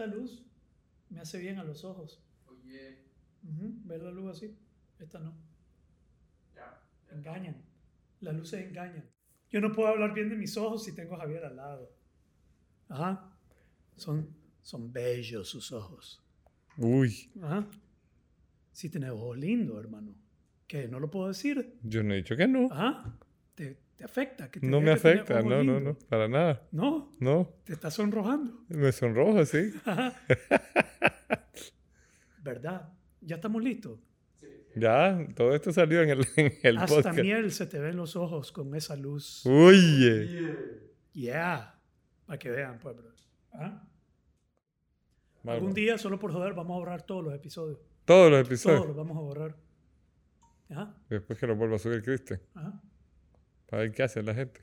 esta luz me hace bien a los ojos. Oye, Ujú, ¿Ver la luz así? Esta no. ya. Engañan. Las luces engañan. Yo no puedo hablar bien de mis ojos si tengo a Javier al lado. Ajá. Son, son bellos sus ojos. Uy, Ajá. Sí tiene ojos lindos, hermano. Que no lo puedo decir. yo no he dicho que no. Ajá. Te, te afecta. Que No me afecta, no, no, no, para nada. No, No, te está sonrojando. me sonrojo, sí. ¿Verdad? ¿Ya estamos listos? Ya, todo esto salió en el, en el Hasta podcast. miel se te ven los ojos con esa luz. Oye. Yeah. Para que vean, pues, bro. ¿Ah? Algún día, solo por joder, vamos a borrar todos los episodios. Todos los episodios. Todos los vamos a borrar. Ajá, Después que lo vuelva a subir Cristian. ajá. Para ver qué hace la gente.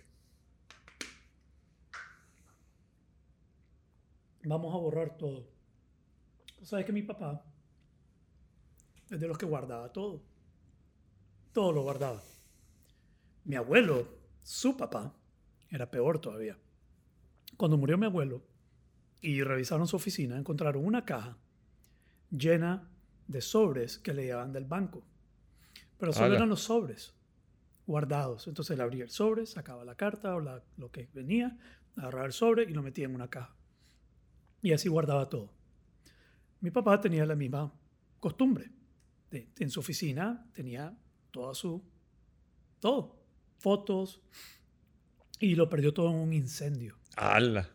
Vamos a borrar todo. ¿Sabes que mi papá es de los que guardaba todo? Todo lo guardaba. Mi abuelo, su papá, era peor todavía. Cuando murió mi abuelo y revisaron su oficina, encontraron una caja llena de sobres que le llevaban del banco. Pero solo eran los sobres guardados. Entonces él abría el sobre, sacaba la carta o la- lo que venía, agarraba el sobre y lo metía en una caja. Y así guardaba todo. Mi papá tenía la misma costumbre. De- en su oficina tenía toda su... Todo. Fotos. Y lo perdió todo en un incendio. ¡Hala!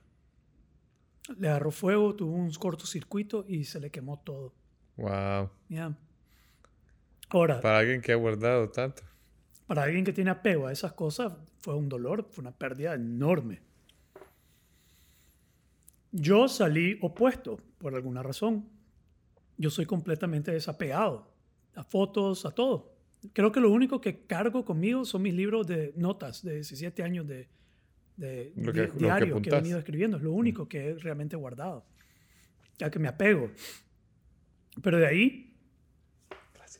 Le agarró fuego, tuvo un cortocircuito y se le quemó todo. Wow. ¿ya? Ahora, Para alguien que ha guardado tanto. Para alguien que tiene apego a esas cosas, fue un dolor, fue una pérdida enorme. Yo salí opuesto por alguna razón. Yo soy completamente desapegado a fotos, a todo. Creo que lo único que cargo conmigo son mis libros de notas de 17 años de, de Lo di- que- lo que diario que, he venido escribiendo. Es lo único que he realmente guardado. Ya que me apego. Pero de ahí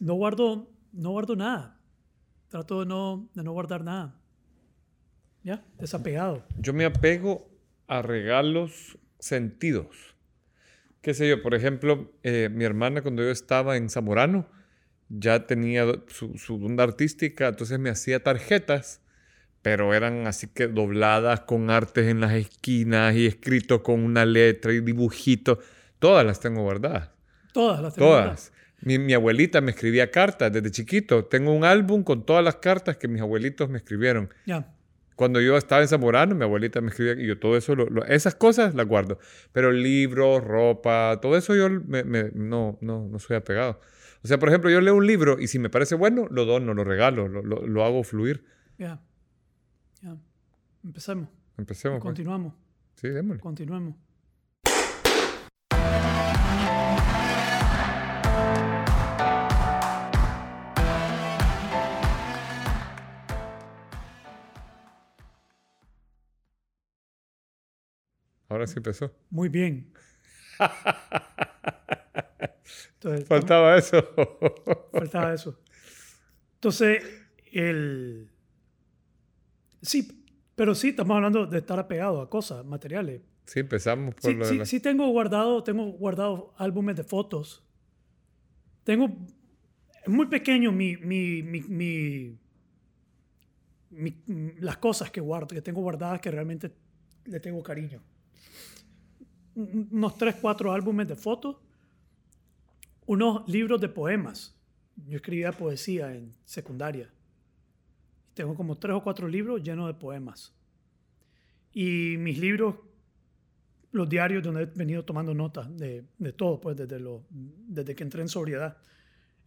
no guardo, no guardo nada. Trato de no, de no guardar nada. ¿Ya? Desapegado. Yo me apego a regalos sentidos. Qué sé yo, por ejemplo, eh, mi hermana cuando yo estaba en Zamorano ya tenía su, su onda artística, entonces me hacía tarjetas, pero eran así que dobladas con artes en las esquinas y escrito con una letra y dibujitos. Todas las tengo guardadas. Todas las tengo Todas. Mi, mi abuelita me escribía cartas desde chiquito. Tengo un álbum con todas las cartas que mis abuelitos me escribieron. Ya. Cuando yo estaba en Zamorano, mi abuelita me escribía y yo todo eso, lo- lo- esas cosas las guardo. Pero libros, ropa, todo eso yo me- me- no, no, no soy apegado. O sea, por ejemplo, yo leo un libro y si me parece bueno, lo dono, lo regalo, lo, lo- lo hago fluir. Ya. Ya. Empecemos. Empecemos. pues. Continuamos. Sí, démosle. Continuemos. Ahora sí empezó. Muy bien. Entonces, Faltaba eso. Faltaba eso. Entonces, el... Sí, pero sí, estamos hablando de estar apegado a cosas, materiales. sí, empezamos por Sí, lo de sí, la- sí tengo guardado, tengo guardado álbumes de fotos. Tengo... Es muy pequeño mi, mi, mi, mi- mi- las cosas que guardo, que tengo guardadas que realmente le tengo cariño. Un- Unos tres, cuatro álbumes de fotos. Unos libros de poemas. Yo escribía poesía en secundaria. Tengo como tres o cuatro libros llenos de poemas. Y mis libros los diarios donde he venido tomando notas de, de todo, pues desde, lo, desde que entré en sobriedad.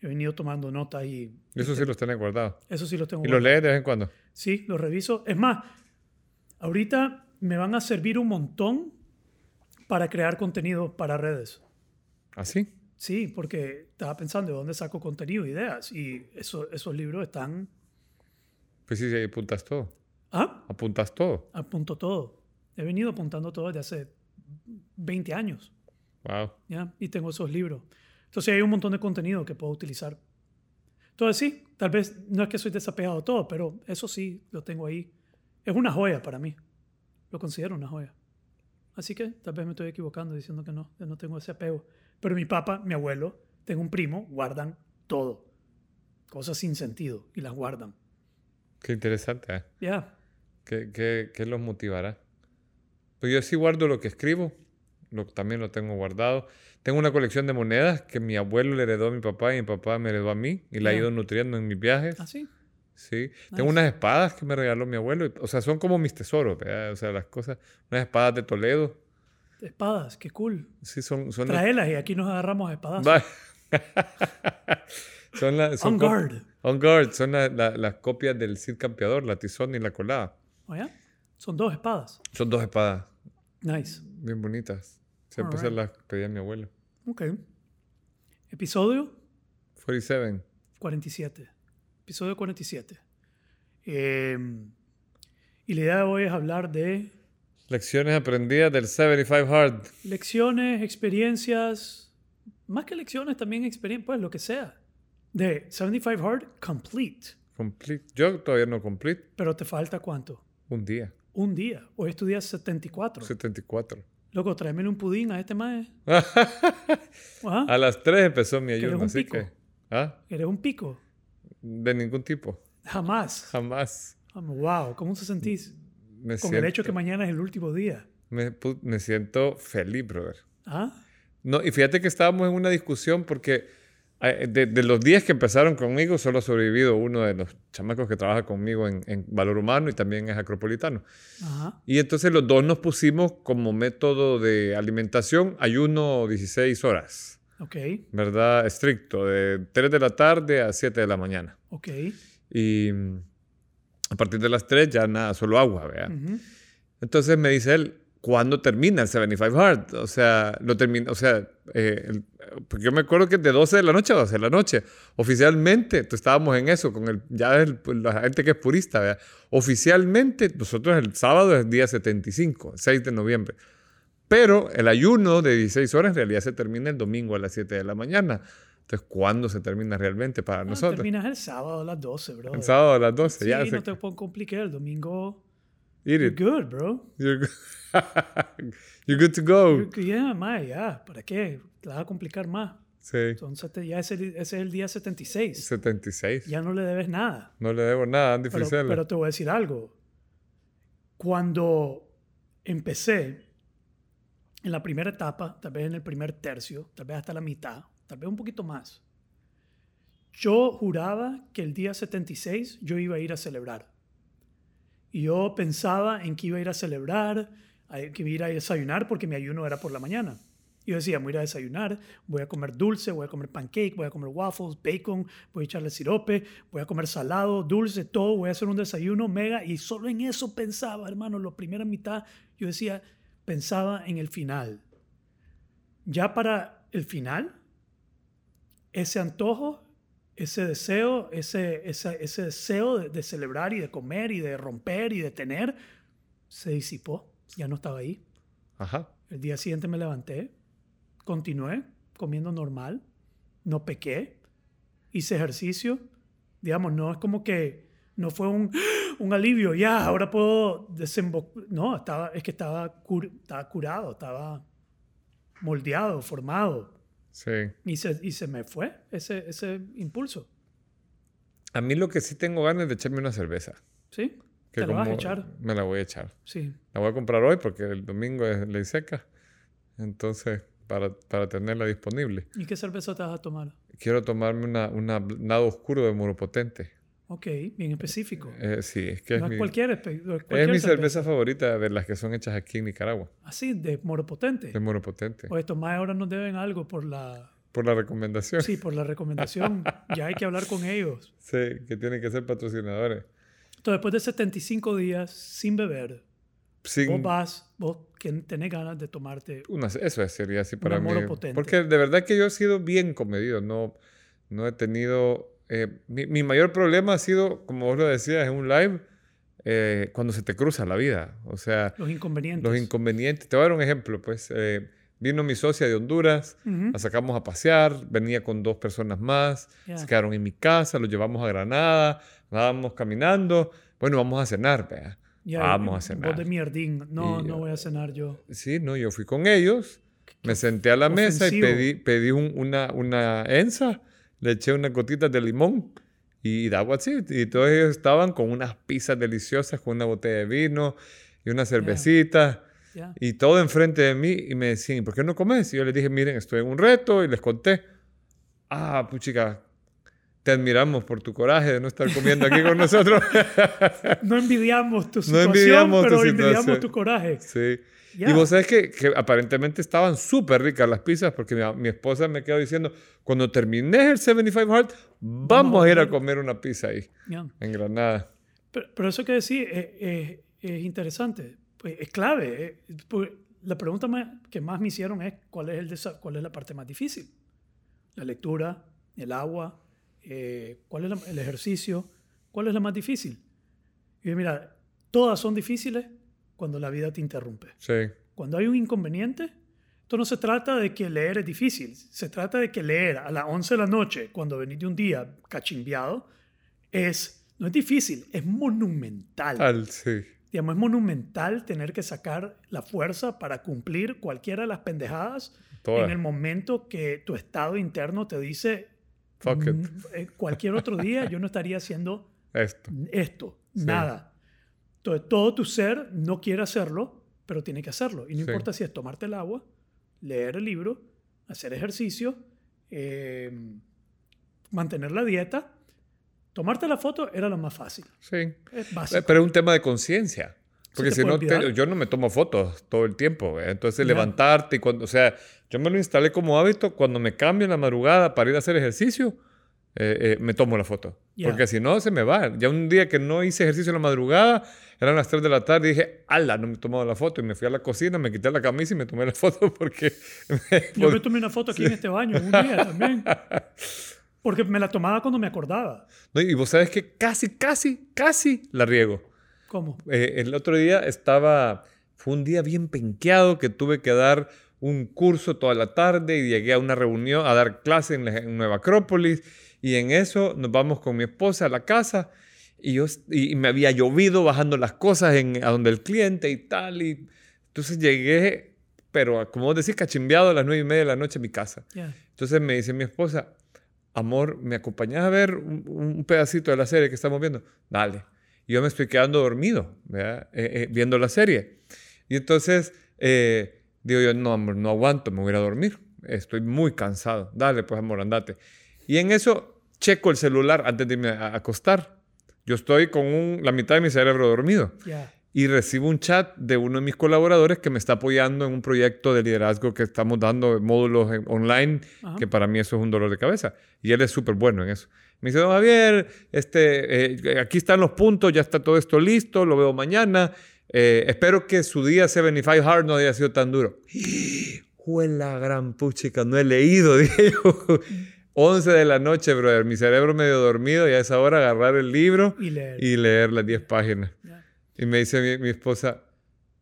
He venido tomando notas y Eso sí los tenés guardados. eso sí los tengo. Y los lees de vez en cuando. Sí, los reviso. Es más, ahorita me van a servir un montón para crear contenido para redes. ¿Así? Sí, porque estaba pensando de dónde saco contenido, ideas. Y eso, esos libros están... Pues sí, sí, apuntas todo. Ah, Apuntas todo. apunto todo. He venido apuntando todo desde hace 20 años. Wow. ¿ya? Y tengo esos libros. Entonces hay un montón de contenido que puedo utilizar. Entonces sí, tal vez no es que soy desapegado de todo, pero eso sí lo tengo ahí. Es una joya para mí. Lo considero una joya. Así que tal vez me estoy equivocando diciendo que no, que no tengo ese apego. Pero mi papá, mi abuelo, tengo un primo, guardan todo. Cosas sin sentido y las guardan. Qué interesante, ¿eh? Ya. ¿Qué, qué, qué los motivará? Pues yo sí guardo lo que escribo, lo, también lo tengo guardado. Tengo una colección de monedas que mi abuelo le heredó a mi papá y mi papá me heredó a mí y la he Ya. ido nutriendo en mis viajes. ¿Ah, sí? Sí. Tengo Nice. unas espadas que me regaló mi abuelo. O sea, son como mis tesoros, ¿verdad? O sea, las cosas. Unas espadas de Toledo. Espadas, qué cool. Sí, son. son las- Tráelas y aquí nos agarramos espadas. Son las. On guard. On guard. Son la- la- las copias del Cid Campeador, la tizón y la colada. ¿Oh? Son dos espadas. Son dos espadas Nice. bien bonitas. Siempre se las pedí a mi abuelo. Ok. Episodio 47. 47. Episodio 47. Eh, y la idea de hoy es hablar de Lecciones aprendidas del 75 Hard. lecciones, experiencias, más que lecciones, también experiencias, pues lo que sea. De 75 Hard Complete. Complete. Yo todavía no complete. Pero te falta cuánto? Un día. Un día. Hoy es tu día 74. 74. Loco, tráemele un pudín a este mae. A las 3 empezó mi ayuno, un así pico. que. ¿Ah? Eres un pico. De ningún tipo. Jamás. Jamás. Wow, ¿cómo se sentís? Me Con siento, el hecho que mañana es el último día. me, me siento feliz, brother. ¿Ah? No, y fíjate que estábamos en una discusión porque eh, de, de los días que empezaron conmigo, solo ha sobrevivido uno de los chamacos que trabaja conmigo en, en Valor Humano y también es acropolitano. Ajá. Y entonces los dos nos pusimos como método de alimentación ayuno 16 horas, Ok, ¿verdad? Estricto, de 3 de la tarde a 7 de la mañana. ok. Y mm, a partir de las 3 ya nada, solo agua, ¿verdad? Ujú. Entonces me dice él, ¿cuándo termina el 75 Hard? O sea, lo termina, o sea, eh, el- porque yo me acuerdo que de 12 de la noche a 12 de la noche. Oficialmente, pues, estábamos en eso, con el, ya el- pues, la gente que es purista, ¿verdad? Oficialmente, nosotros el sábado es día 75, el 6 de noviembre. Pero el ayuno de 16 horas en realidad se termina el domingo a las 7 de la mañana. Entonces, ¿cuándo se termina realmente para Ah, nosotros? terminas el sábado a las 12, bro. El sábado a las 12, Sí, ya. no se- te puedo complicar. El domingo, Eat you're it. good, bro. You're, go- You're good to go. You're- Yeah, mae, ya. ¿Para qué? Te vas a complicar más. Sí. Sete- ya ese, ese es el día 76. 76. Ya no le debes nada. No le debo nada Andy Pero, pero te voy a decir algo. Cuando empecé, en la primera etapa, tal vez en el primer tercio, tal vez hasta la mitad, tal vez un poquito más, yo juraba que el día 76 yo iba a ir a celebrar. Y yo pensaba en que iba a ir a celebrar, que iba a ir a desayunar porque mi ayuno era por la mañana. Yo decía, voy a ir a desayunar, voy a comer dulce, voy a comer pancake, voy a comer waffles, bacon, voy a echarle sirope, voy a comer salado, dulce, todo, voy a hacer un desayuno mega. Y solo en eso pensaba, hermano, la primera mitad, yo decía, pensaba en el final. Ya para el final, ese antojo, ese deseo, ese, ese, ese deseo de, de celebrar y de comer y de romper y de tener, se disipó. Ya no estaba ahí. Ajá. El día siguiente me levanté, continué comiendo normal, no pequé, hice ejercicio. Digamos, no es como que no fue un, un alivio, ya, ahora puedo desembocar. No, estaba, es que estaba, cur- estaba curado, estaba moldeado, formado. Sí. Y se, y se me fue ese, ese impulso. A mí lo que sí tengo ganas es de echarme una cerveza. ¿Sí? Que ¿Te la vas a echar? Me la voy a echar. Sí. La voy a comprar hoy porque el domingo es ley seca. Entonces, para, para tenerla disponible. ¿Y qué cerveza te vas a tomar? Quiero tomarme una, una nado oscuro de Muro Potente. Ok, bien específico. Eh, sí, es que es, no mi, es cualquier, espe- no es cualquier mi cerveza favorita de las que son hechas aquí en Nicaragua. Así, de moropotente. De Muro Potente. O estos más ahora nos deben algo por la, Por la recomendación. sí, por la recomendación. ya hay que hablar con ellos. Sí, que tienen que ser patrocinadores. Entonces, después de 75 días sin beber, Sin, vos vas, vos que tenés ganas de tomarte Una- eso sería así para mí. Moro Potente. Porque de verdad que yo he sido bien comedido. No, no he tenido. Eh, mi, mi mayor problema ha sido, como vos lo decías en un live, eh, cuando se te cruza la vida. O sea, los inconvenientes. los inconvenientes. Te voy a dar un ejemplo. Pues eh, vino mi socia de Honduras, Ujú. la sacamos a pasear, venía con dos personas más, Ya. se quedaron en mi casa, los llevamos a Granada, andábamos caminando. Bueno, vamos a cenar, vea. Ya, Vamos a Vos cenar. de mierdín. No, Y no voy a cenar yo. Sí, no, yo fui con ellos, me senté a la mesa y ofensivo. pedí, pedí un- una, una ensa, le eché unas gotitas de limón y that was it. Y todos ellos estaban con unas pizzas deliciosas, con una botella de vino y una cervecita. Y todo enfrente de mí y me decían, "¿Y ¿por qué no comes? Y yo les dije, miren, estoy en un reto y les conté. Ah, puchica, te admiramos por tu coraje de no estar comiendo aquí con nosotros. No envidiamos tu No situación, tu pero envidiamos situación. tu coraje. sí. Ya. Y vos sabés que, que aparentemente estaban súper ricas las pizzas porque mi, mi esposa me quedó diciendo, cuando termines el 75 Hard, vamos, a ir a comer una pizza ahí, Ya. en Granada. Pero, pero eso que decís es, es- es interesante, pues es clave. eh, pues la pregunta más- que más me hicieron es ¿cuál es, el cuál es la parte más difícil. La lectura, el agua, eh, cuál es la- el ejercicio, cuál es la más difícil. Y yo, mira, todas son difíciles cuando la vida te interrumpe. Sí, Cuando hay un inconveniente, esto no se trata de que leer es difícil, se trata de que leer a las 11 de la noche, cuando venís de un día cachimbiado, es, no es difícil, es monumental. al, sí, Digamos, es monumental tener que sacar la fuerza para cumplir cualquiera de las pendejadas Todas. en el momento que tu estado interno te dice, Fuck it. "Mm, eh, cualquier otro día yo no estaría haciendo esto. esto, Sí. nada. Entonces, todo tu ser no quiere hacerlo, pero tiene que hacerlo. Y no Sí. importa si es tomarte el agua, leer el libro, hacer ejercicio, eh, mantener la dieta. Tomarte la foto era lo más fácil. Sí. Es básico. Pero es un tema de conciencia. Porque si no, te- yo no me tomo fotos todo el tiempo. ¿eh? Entonces, levantarte y cuando, o sea, yo me lo instalé como hábito cuando me cambio en la madrugada para ir a hacer ejercicio, eh, eh, me tomo la foto. Porque si no, se me va. Ya un día que no hice ejercicio en la madrugada, eran las 3 de la tarde y dije, ala, no me he tomado la foto. Y me fui a la cocina, me quité la camisa y me tomé la foto porque... Yo me tomé una foto aquí en este baño un día también. Porque me la tomaba cuando me acordaba. No, y vos sabes que casi, casi, casi la riego. ¿Cómo? Eh, el otro día estaba, fue un día bien penqueado que tuve que dar un curso toda la tarde y llegué a una reunión a dar clase en, la- en Nueva Acrópolis y en eso nos vamos con mi esposa a la casa y, yo, y, me había llovido bajando las cosas en, a donde el cliente y tal y entonces llegué, pero como vos decís, cachimbeado a las nueve y media de la noche a mi casa. Ya. Entonces me dice mi esposa, amor, ¿me acompañas a ver un, un pedacito de la serie que estamos viendo? Dale. Y yo me estoy quedando dormido. Eh, eh, viendo la serie. Y entonces eh, digo yo, no, amor, no aguanto, me voy a ir a dormir. Estoy muy cansado. Dale, pues, amor, andate. Y en eso checo el celular antes de irme a acostar. Yo estoy con un- la mitad de mi cerebro dormido Ya. y recibo un chat de uno de mis colaboradores que me está apoyando en un proyecto de liderazgo que estamos dando módulos online, Ajá. que para mí eso es un dolor de cabeza. Y él es súper bueno en eso. Me dice, don Javier, este, eh, aquí están los puntos, ya está todo esto listo, lo veo mañana. Eh, espero que su día 75 Hard no haya sido tan duro. Fue la gran puchica, no he leído, dije yo. 11 de la noche, brother, mi cerebro medio dormido y a esa hora agarrar el libro Y leer. y leer las 10 páginas. Y me dice mi, mi esposa,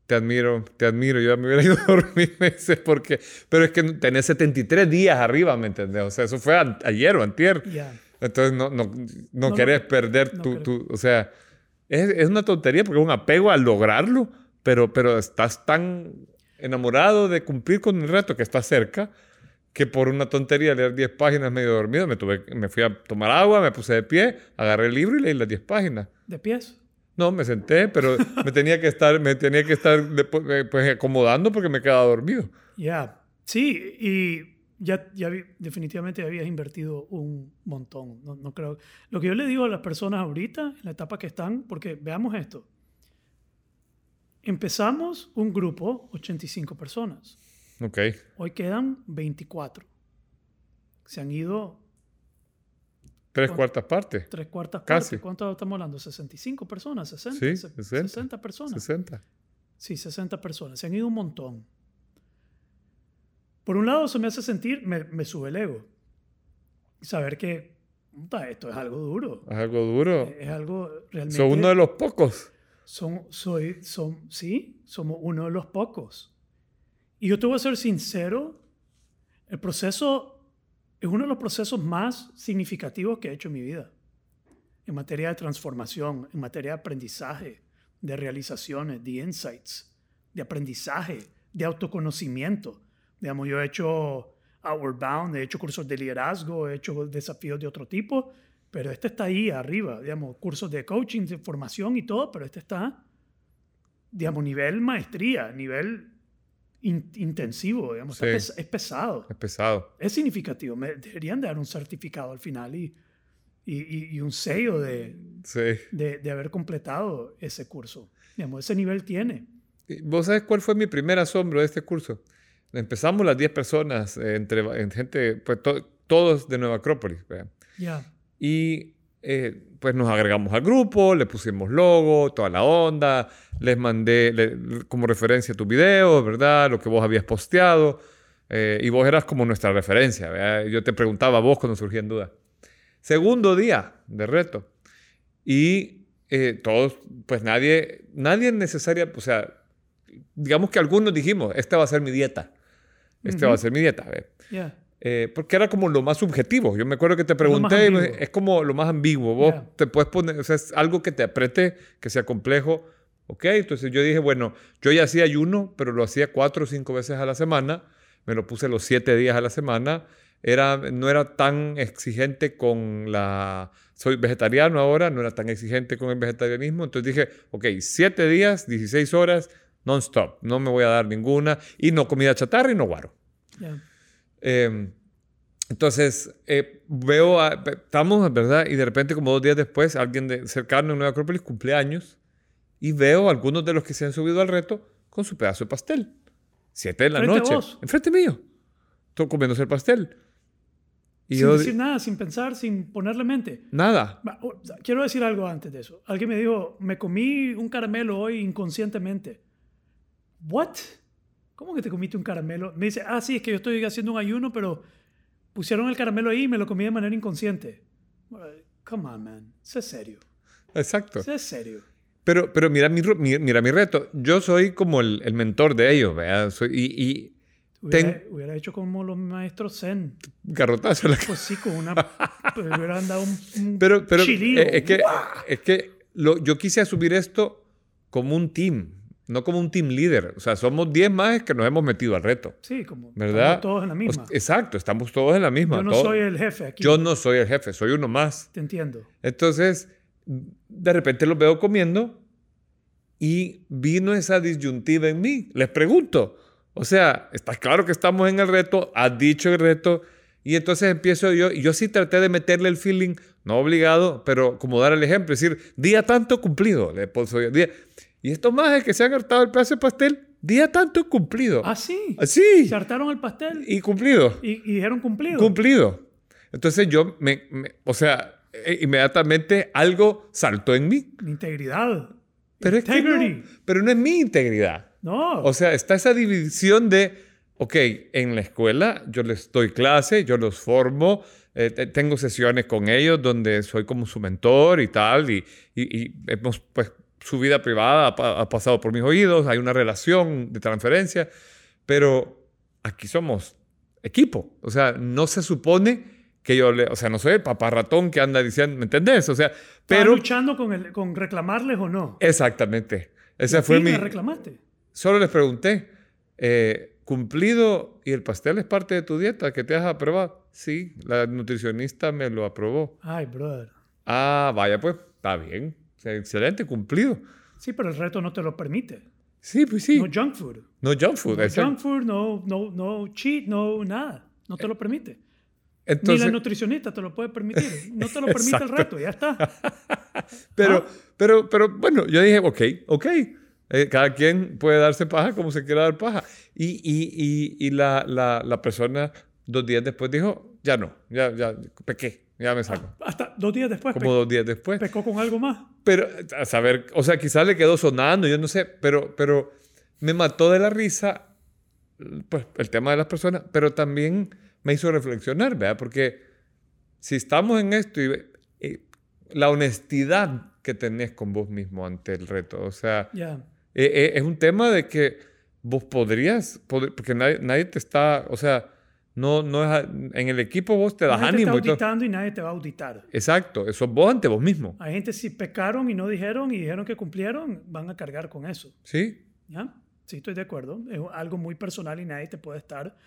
te admiro, te admiro. Yo ya me hubiera ido a dormir, me dice, porque... Pero es que tenés 73 días arriba, ¿me entendés? O sea, eso fue ayer o antier. Entonces no, no, no, No, querés perder tu, tu- O sea, es, es una tontería porque es un apego a lograrlo, pero, pero estás tan enamorado de cumplir con el reto que está cerca que por una tontería leer 10 páginas medio dormido, me, tuve, me fui a tomar agua, me puse de pie, agarré el libro y leí las 10 páginas. ¿De pies? No, me senté, pero me tenía que estar, me tenía que estar después, eh, pues, acomodando porque me quedaba dormido. Ya. Sí, y ya, ya definitivamente habías invertido un montón. No, no creo. Lo que yo le digo a las personas ahorita, en la etapa que están, porque veamos esto. Empezamos un grupo, 85 personas. Ok. Hoy quedan 24. Se han ido Tres Con- cuartas partes. tres cuartas Casi. partes. ¿Cuánto estamos hablando? ¿65 personas? ¿60? Sí, Se- 60. 60 personas. 60. Sí, 60 personas. Se han ido un montón. Por un lado, eso me hace sentir, me, me sube el ego. Saber que esto es algo duro. Es algo duro. Es algo realmente... Son uno de los pocos. Son, soy, son, sí, somos uno de los pocos. Y yo te voy a ser sincero, el proceso es uno de los procesos más significativos que he hecho en mi vida. En materia de transformación, en materia de aprendizaje, de realizaciones, de insights, de aprendizaje, de autoconocimiento. Digamos, yo he hecho Outward Bound, he hecho cursos de liderazgo, he hecho desafíos de otro tipo, pero este está ahí arriba, digamos, cursos de coaching, de formación y todo, pero este está, digamos, nivel maestría, nivel in- intensivo, digamos, Sí. pes- es pesado. Es pesado. Es significativo. Me deberían dar un certificado al final y, y, y- un sello de, Sí. de, de haber completado ese curso. Digamos, ese nivel tiene. ¿Vos sabés cuál fue mi primer asombro de este curso? Empezamos las 10 personas, eh, entre en gente, pues to- todos de Nueva Acrópolis. Ya. Y eh, pues nos agregamos al grupo, le pusimos logo, toda la onda, les mandé le- como referencia tu video, ¿verdad? Lo que vos habías posteado. eh, y vos eras como nuestra referencia. ¿verdad? Yo te preguntaba a vos cuando surgían dudas. Segundo día de reto. Y eh, todos, pues nadie, nadie necesaria, o sea, digamos que algunos dijimos, esta va a ser mi dieta. Esta va a ser mi dieta. ¿ve? Eh, porque era como lo más subjetivo. Yo me acuerdo que te pregunté, es como lo más ambiguo. Vos Ya. te puedes poner, o sea, es algo que te apriete, que sea complejo. Ok, entonces yo dije, bueno, yo ya hacía ayuno, pero lo hacía cuatro o cinco veces a la semana. Me lo puse los siete días a la semana. Era, no era tan exigente con la... Soy vegetariano ahora, no era tan exigente con el vegetarianismo. Entonces dije, ok, siete días, 16 horas, non-stop. No me voy a dar ninguna. Y no comida chatarra y no guaro. Ya. Eh, entonces, eh, veo, a- estamos, ¿verdad? Y de repente, como dos días después, alguien de, cercano en Nueva Acrópolis cumple años y veo a algunos de los que se han subido al reto con su pedazo de pastel. Siete de la ¿Frente a noche. vos? Enfrente mío. Todo comiéndose el pastel. Y sin yo, decir nada, sin pensar, sin ponerle mente. nada. Quiero decir algo antes de eso. Alguien me dijo, me comí un caramelo hoy inconscientemente. ¿What? ¿Cómo que te comiste un caramelo? Me dice, ah, sí, es que yo estoy haciendo un ayuno, pero pusieron el caramelo ahí y me lo comí de manera inconsciente. Come on, man. Sé serio. Exacto. Sé serio. Pero, pero mira, mi, mira mi reto. Yo soy como el, el mentor de ellos, ¿verdad? Soy, y, y Hubiera, Ten- hubiera hecho como los maestros zen. garrotazo la Pues sí, con una... pues hubieran dado un, un Pero, pero chilío. eh, es que, es que lo- yo quise asumir esto como un team, no como un team leader. O sea, somos 10 más que nos hemos metido al reto. Sí, como ¿Verdad? todos en la misma. Exacto, estamos todos en la misma. Yo no soy el jefe aquí. yo no soy el jefe, soy uno más. Te entiendo. Entonces, de repente los veo comiendo y vino esa disyuntiva en mí. Les pregunto, o sea, está claro que estamos en el reto, has dicho el reto, y entonces empiezo yo, y yo sí traté de meterle el feeling, no obligado, pero como dar el ejemplo, es decir, día tanto cumplido, le día. Y estos más que se han hartado el pedazo de pastel, día tanto cumplido. Ah, sí. Así, Se hartaron el pastel y cumplido. y, y dijeron cumplido. Cumplido. Entonces yo, me, me- o sea, eh, inmediatamente algo saltó en mí. Integridad. Pero es que no, pero no es mi integridad. No. O sea, está esa división de, ok, en la escuela yo les doy clase, yo los formo, eh, te- tengo sesiones con ellos donde soy como su mentor y tal, y, y- y hemos, pues, su vida privada ha, ha pasado por mis oídos, hay una relación de transferencia, pero aquí somos equipo. O sea, no se supone que yo le, o sea, no soy el papá ratón que anda diciendo, ¿me entendés? O sea, ¿Estabas pero... luchando con, el, con reclamarles o no? Exactamente. Esa ¿Y fue mi... reclamaste? Solo les pregunté, eh, ¿cumplido y el pastel es parte de tu dieta que te has aprobado? Sí, la nutricionista me lo aprobó. Ay, brother. Ah, vaya, pues, está bien. Sea, excelente, cumplido. Sí, pero el reto no te lo permite. Sí, pues sí. No junk food. No junk food. No exacto. junk food, no, no, no cheat, no nada. No te lo permite. Ni Entonces, la nutricionista te lo puede permitir. No te lo permite el reto, ya está. pero, Ah. pero, pero, bueno, yo dije, ok, ok. Eh, cada quien puede darse paja como se quiera dar paja. Y, y, y, y la, la, la persona dos días después dijo, ya no, ya, ya, pequé, ya me saco. Hasta dos días después Como dos días después. pe- pecó con algo más. Pero, a saber, o sea, quizás le quedó sonando, yo no sé, pero, pero me mató de la risa, pues, el tema de las personas, pero también me hizo reflexionar, ¿verdad? Porque si estamos en esto y, y la honestidad que tenés con vos mismo ante el reto, o sea, Ya. eh, eh, es un tema de que vos podrías, pod- porque nadie, nadie te está, o sea, No, no es en el equipo vos te das Nadie te está ánimo y todo. auditando y nadie te va a auditar. Exacto, eso es vos ante vos mismo. Hay gente si pecaron y no dijeron y dijeron que cumplieron, van a cargar con eso. ¿Sí? ¿Ya? Sí, estoy de acuerdo. Es algo muy personal y nadie te puede estar,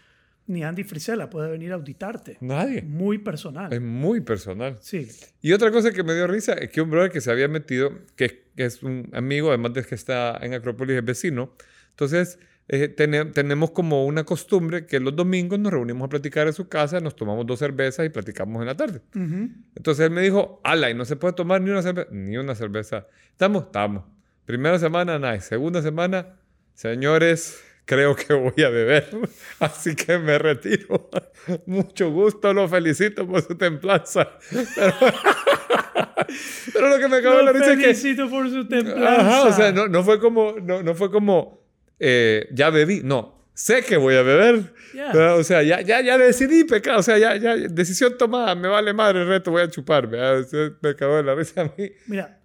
ni Andy Frisella puede venir a auditarte. Nadie. Muy personal. Es muy personal. Sí. Y otra cosa que me dio risa es que un brother que se había metido, que, que es un amigo, además de que está en Acrópolis, es vecino. Entonces, eh, tene- tenemos como una costumbre que los domingos nos reunimos a platicar en su casa, nos tomamos dos cervezas y platicamos en la tarde. Ujú. Entonces él me dijo, ala, y no se puede tomar ni una cerveza. Ni una cerveza. ¿Estamos? Estamos. Primera semana, nice. Segunda semana, señores, creo que voy a beber. Así que me retiro. Mucho gusto, lo felicito por su templanza. Pero, pero lo que me acabó de risa es que... felicito por su templanza. Ajá, o sea, no, no fue como, no, no fue como, eh, ya bebí, no, sé que voy a beber. ¿verdad? O sea, ya, ya, ya decidí pecar, o sea, ya, ya, decisión tomada, me vale madre el reto, voy a chupar. ¿verdad? O sea, me acabó de la risa a mí. Mira,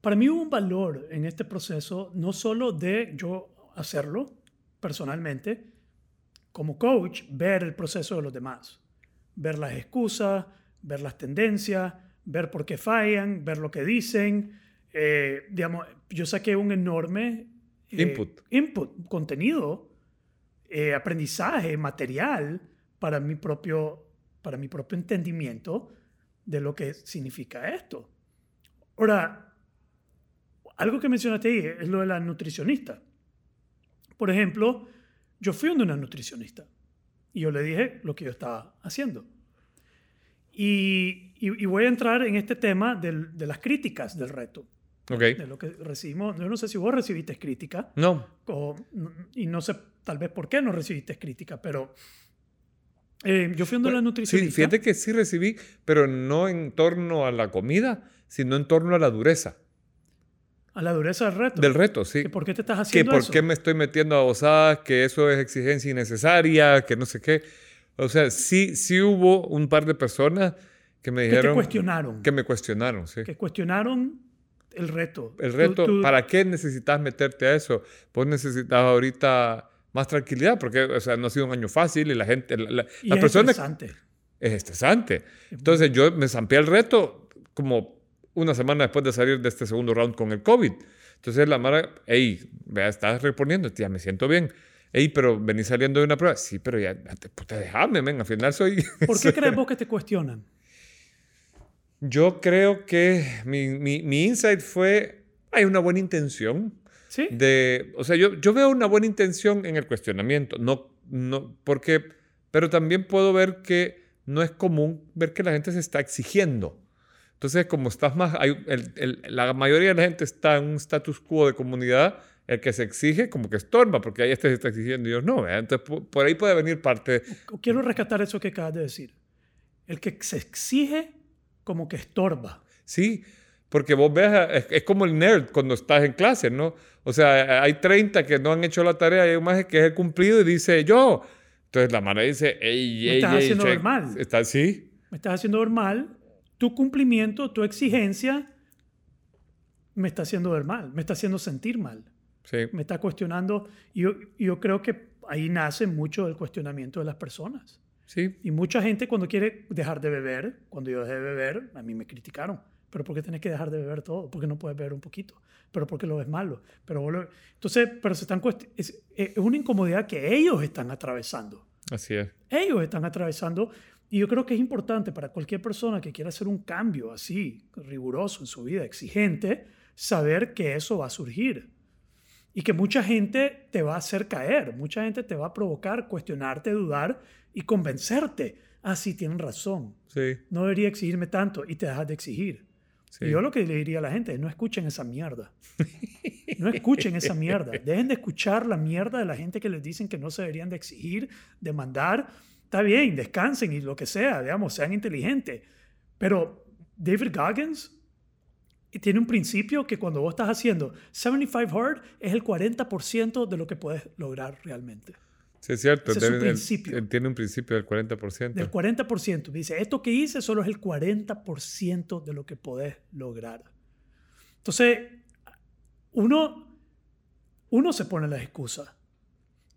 para mí hubo un valor en este proceso, no solo de yo hacerlo personalmente, como coach, ver el proceso de los demás, ver las excusas, ver las tendencias, ver por qué fallan, ver lo que dicen. Eh, digamos, yo saqué un enorme Input. input, contenido, eh, aprendizaje, material para mi propio, para mi propio entendimiento de lo que significa esto. Ahora, algo que mencionaste ahí es lo de la nutricionista. Por ejemplo, yo fui donde una nutricionista y yo le dije lo que yo estaba haciendo. Y, y- y voy a entrar en este tema del- de las críticas del reto, Ok. de lo que recibimos. Yo no sé si vos recibiste crítica, No, o- y no sé tal vez por qué no recibiste crítica, pero eh, yo fui donde la sí, nutricionista. fíjate que sí recibí, pero no en torno a la comida, sino en torno a la dureza A la dureza del reto. del reto, sí. Que ¿Por qué te estás que haciendo por eso? qué me estoy metiendo a osadas, que eso es exigencia innecesaria, que no sé qué. O sea, sí, sí hubo un par de personas que me Que te dijeron... cuestionaron. Que me cuestionaron, sí. que cuestionaron el reto. El Tú- reto, tú- ¿para qué necesitas meterte a eso? Vos necesitas ahorita más tranquilidad, porque o sea, no ha sido un año fácil y la gente, la, la, y las es personas estresante. es estresante. Entonces yo me zampé el reto como una semana después de salir de este segundo round con el COVID. Entonces la Mara, hey, vea, estás reponiendo, ya me siento bien. Hey, pero venís saliendo de una prueba. Sí, pero ya, te, puta, déjame, men, al final soy... ¿Por qué crees vos que te cuestionan? Yo creo que mi, mi, mi insight fue, hay una buena intención. ¿Sí? de, o sea, yo, yo veo una buena intención en el cuestionamiento, no, no, porque, pero también puedo ver que no es común ver que la gente se está exigiendo. Entonces, como estás más, hay, el- el- la mayoría de la gente está en un status quo de comunidad, el que se exige como que estorba, porque ahí este se está exigiendo y yo no, ¿verdad? entonces po- por ahí puede venir parte, Quiero rescatar eso que acabas de decir. El que se exige como que estorba. Sí, porque vos ves, es, como el nerd cuando estás en clase, ¿no? O sea, hay 30 que no han hecho la tarea y hay un más que es el cumplido y dice yo. Entonces la mano dice, ey, Me ey, estás ey, haciendo check". ver mal. Está así. Me estás haciendo ver mal. Tu cumplimiento, tu exigencia, me está haciendo ver mal. Me está haciendo sentir mal. Sí, Me está cuestionando. Y yo, yo creo que ahí nace mucho el cuestionamiento de las personas. Sí, Y mucha gente cuando quiere dejar de beber, cuando yo dejé de beber, a mí me criticaron. Pero ¿por qué tenés que dejar de beber todo? ¿Por qué no puedes beber un poquito? Pero porque lo ves malo. Pero lo- Entonces, pero se están cuest- es, es una incomodidad que ellos están atravesando. así es. Ellos están atravesando. Y yo creo que es importante para cualquier persona que quiera hacer un cambio así, riguroso en su vida, exigente, saber que eso va a surgir. Y que mucha gente te va a hacer caer, mucha gente te va a provocar, cuestionarte, dudar y convencerte. Ah, sí, tienen razón. Sí, No debería exigirme tanto y te dejas de exigir. sí. Y yo lo que le diría a la gente es no escuchen esa mierda. No escuchen esa mierda. Dejen de escuchar la mierda de la gente que les dicen que no se deberían de exigir, de mandar. Está bien, descansen y lo que sea, digamos, sean inteligentes. Pero David Goggins tiene un principio que cuando vos estás haciendo 75 hard es el 40% de lo que puedes lograr realmente. Sí, es cierto. Ese es su él- principio. él tiene un principio del 40%. Del 40%. Dice, esto que hice solo es el 40% de lo que podés lograr. Entonces, uno, uno se pone las excusas,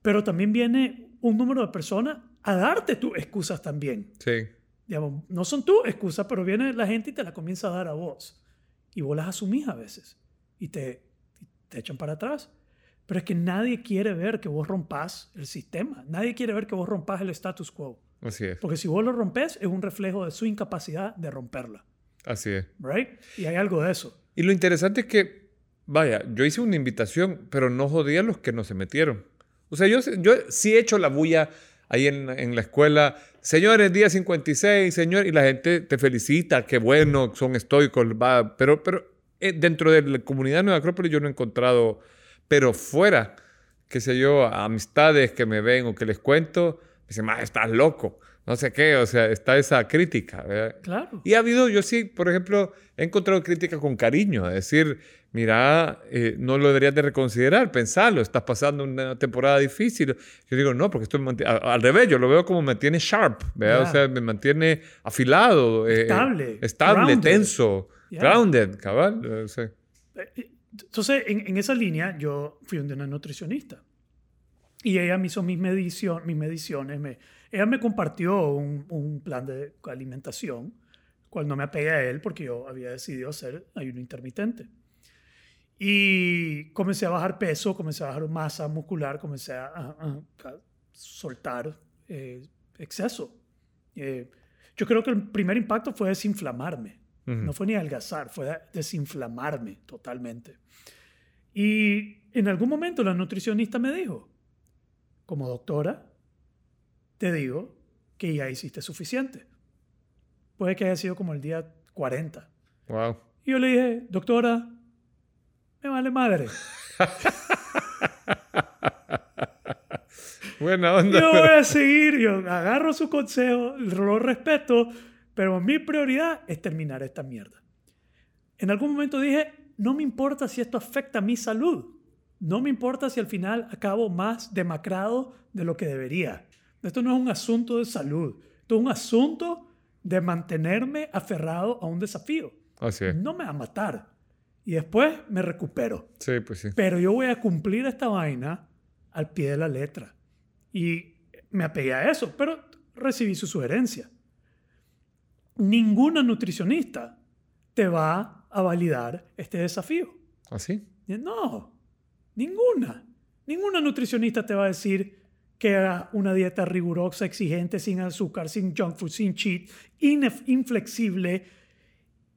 pero también viene un número de personas a darte tus excusas también. Sí. Digamos, no son tus excusas, pero viene la gente y te la comienza a dar a vos. Y vos las asumís a veces. Y te, te echan para atrás. Pero es que nadie quiere ver que vos rompas el sistema. Nadie quiere ver que vos rompas el status quo. Así es. Porque si vos lo rompes, es un reflejo de su incapacidad de romperla. Así es. ¿Right? Y hay algo de eso. Y lo interesante es que, vaya, yo hice una invitación, pero no jodía a los que no se metieron. O sea, yo, yo sí he hecho la bulla ahí en, en la escuela. Señores, día 56, señor, y la gente te felicita, qué bueno, son estoicos, va, pero, pero eh, dentro de la comunidad de Nueva Acrópolis yo no he encontrado, pero fuera, qué sé yo, amistades que me ven o que les cuento, me dicen, más estás loco, no sé qué, o sea, está esa crítica. ¿verdad? Claro. Y ha habido, yo sí, por ejemplo, he encontrado crítica con cariño, es decir, mira, eh, no lo deberías de reconsiderar, pensarlo, estás pasando una temporada difícil. Yo digo, no, porque esto me mantiene, al revés, yo lo veo como me mantiene sharp, ¿verdad? Ya. O sea, me mantiene afilado, eh, Estable, estable, grounded. tenso, Ya. grounded, cabal. o sea, Eh, Entonces, en, en esa línea, yo fui donde una nutricionista. Y ella me hizo mis, medicio- mis mediciones. Me, ella me compartió un, un plan de alimentación, cual no me apegué a él porque yo había decidido hacer ayuno intermitente. Y comencé a bajar peso, comencé a bajar masa muscular, comencé a, a- a soltar eh, exceso. Eh, yo creo que el primer impacto fue desinflamarme. Ujú. No fue ni adelgazar, fue desinflamarme totalmente. Y en algún momento la nutricionista me dijo, como doctora, te digo que ya hiciste suficiente. Puede que haya sido como el día 40. wow. Y yo le dije, doctora, me vale madre. Buena onda. Yo voy a seguir, yo agarro su consejo, lo respeto, pero mi prioridad es terminar esta mierda. En algún momento dije, no me importa si esto afecta a mi salud. No me importa si al final acabo más demacrado de lo que debería. Esto no es un asunto de salud. Esto es un asunto de mantenerme aferrado a un desafío. Así es. No me va a matar. Y después me recupero. Sí, pues sí. Pero yo voy a cumplir esta vaina al pie de la letra. Y me apegué a eso, pero recibí su sugerencia. Ninguna nutricionista te va a validar este desafío. ¿Así? No, ninguna. Ninguna nutricionista te va a decir que haga una dieta rigurosa, exigente, sin azúcar, sin junk food, sin cheat, inef- inflexible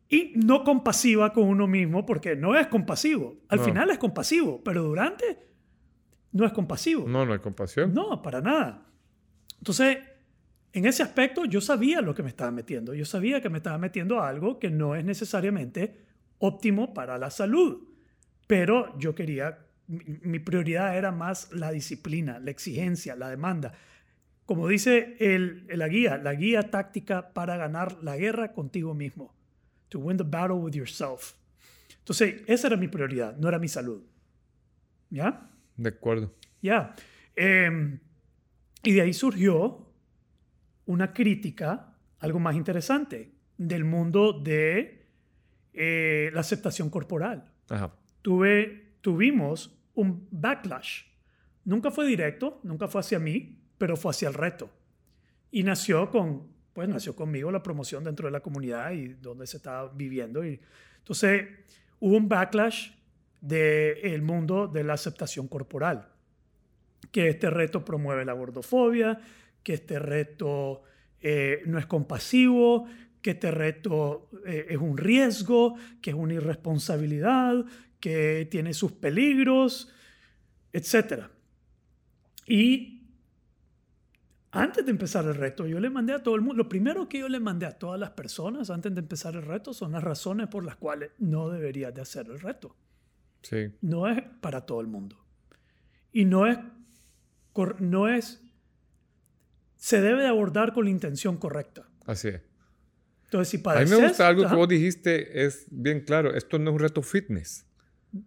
y no compasiva con uno mismo, porque no es compasivo. Al No. final es compasivo, pero durante no es compasivo. No, no hay compasión. No, para nada. Entonces, en ese aspecto yo sabía lo que me estaba metiendo. Yo sabía que me estaba metiendo a algo que no es necesariamente óptimo para la salud. Pero yo quería, mi, prioridad era más la disciplina, la exigencia, la demanda. Como dice el, la guía, la guía táctica para ganar la guerra contigo mismo. To win the battle with yourself. Entonces, esa era mi prioridad, no era mi salud. ¿Ya? De acuerdo. Ya. Eh, y de ahí surgió una crítica, algo más interesante, del mundo de eh, la aceptación corporal. Ajá. Tuve, tuvimos un backlash. Nunca fue directo, nunca fue hacia mí, pero fue hacia el reto. Y nació con, pues nació conmigo la promoción dentro de la comunidad y donde se estaba viviendo. Y, entonces, hubo un backlash del mundo de la aceptación corporal. Que este reto promueve la gordofobia, que este reto eh, no es compasivo, que este reto eh, es un riesgo, que es una irresponsabilidad, que tiene sus peligros, etc. Y antes de empezar el reto, yo le mandé a todo el mundo, lo primero que yo le mandé a todas las personas antes de empezar el reto son las razones por las cuales no deberías de hacer el reto. Sí. No es para todo el mundo. Y no es, no es, se debe de abordar con la intención correcta. Así es. Entonces, si A mí padeces... me gusta algo que ajá, vos dijiste, es bien claro, esto no es un reto fitness.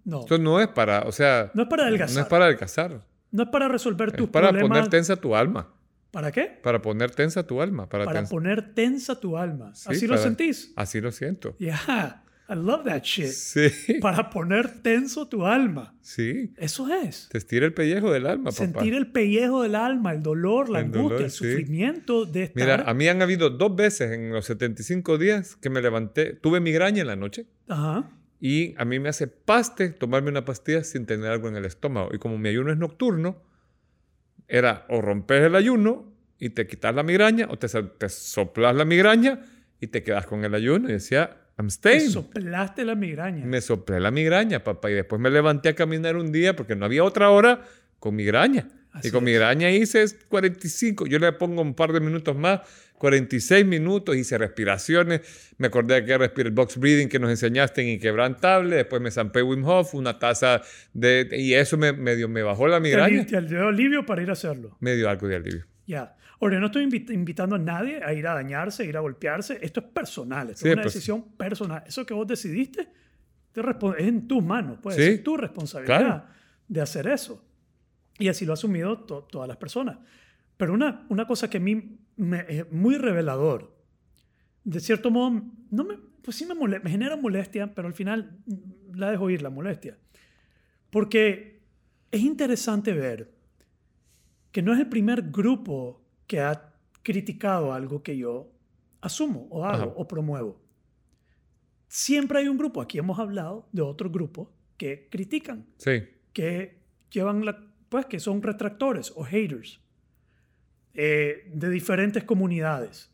No, Esto no es para, o sea, no es para adelgazar. no es para adelgazar. No es para resolver tus Es para problemas. poner tensa tu alma. ¿Para qué? Para poner tensa tu alma. Para, Para tens- poner tensa tu alma. Sí, ¿Así lo para- sentís? Así lo siento. Ya. I love that shit. Sí. Para poner tenso tu alma. Sí. Eso es. Te estira el pellejo del alma, papá. Sentir el pellejo del alma, el dolor, la El angustia, dolor, el sí. sufrimiento de estar. Mira, a mí han habido dos veces en los 75 días que me levanté, tuve migraña en la noche Ajá. y a mí me hace paste tomarme una pastilla sin tener algo en el estómago. Y como mi ayuno es nocturno, era o rompes el ayuno y te quitas la migraña o te, te soplas la migraña y te quedas con el ayuno. Y decía, I'm Te staying. soplaste la migraña. Me soplé la migraña, papá. Y después me levanté a caminar un día porque no había otra hora con migraña. Así y con es. migraña hice 45. Yo le pongo un par de minutos más, 46 minutos. Hice respiraciones. Me acordé de que respira el box breathing que nos enseñaste en Inquebrantable. Después me zampé Wim Hof, una taza de... Y eso me, medio me bajó la migraña. Te dio alivio para ir a hacerlo. Me dio algo de alivio. Ya. Ahora, no estoy invi- invitando a nadie a ir a dañarse, a ir a golpearse. Esto es personal. Esto Sí, es una pues- decisión personal. Eso que vos decidiste te es en tus manos. Pues, Sí, es tu responsabilidad claro. de hacer eso. Y así lo ha asumido to- todas las personas. Pero una, una cosa que a mí me, es muy revelador, de cierto modo, no me, pues sí me, genera molestia, pero al final la dejo ir la molestia. Porque es interesante ver que no es el primer grupo que ha criticado algo que yo asumo o hago Ajá. o promuevo. Siempre hay un grupo, aquí hemos hablado de otros grupos que critican, Sí. que llevan la, pues que son retractores o haters eh, de diferentes comunidades.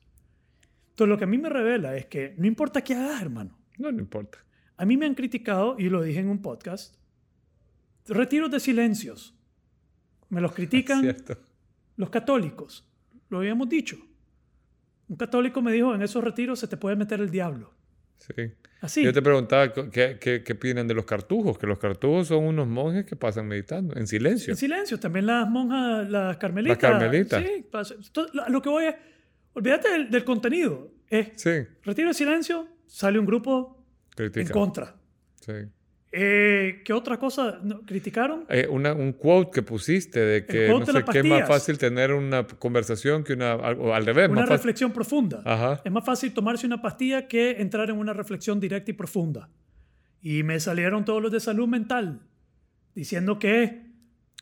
Entonces lo que a mí me revela es que no importa qué hagas, hermano. No, no importa. A mí me han criticado, y lo dije en un podcast, retiros de silencios. Me los critican los católicos. Lo habíamos dicho. Un católico me dijo, en esos retiros se te puede meter el diablo. Sí. Así. Yo te preguntaba qué, qué, qué opinan de los cartujos, que los cartujos son unos monjes que pasan meditando en silencio. En silencio. También las monjas, las carmelitas. Las carmelitas. Sí. lo- que voy es, olvídate del, del contenido. Es Sí, retiro de silencio, sale un grupo en critican. contra. Sí. Eh, ¿Qué otra cosa criticaron? Eh, una- un quote que pusiste de que no sé qué es más fácil tener una conversación que una. O al revés, Una más fácil. reflexión profunda. Ajá. Es más fácil tomarse una pastilla que entrar en una reflexión directa y profunda. Y me salieron todos los de salud mental diciendo que,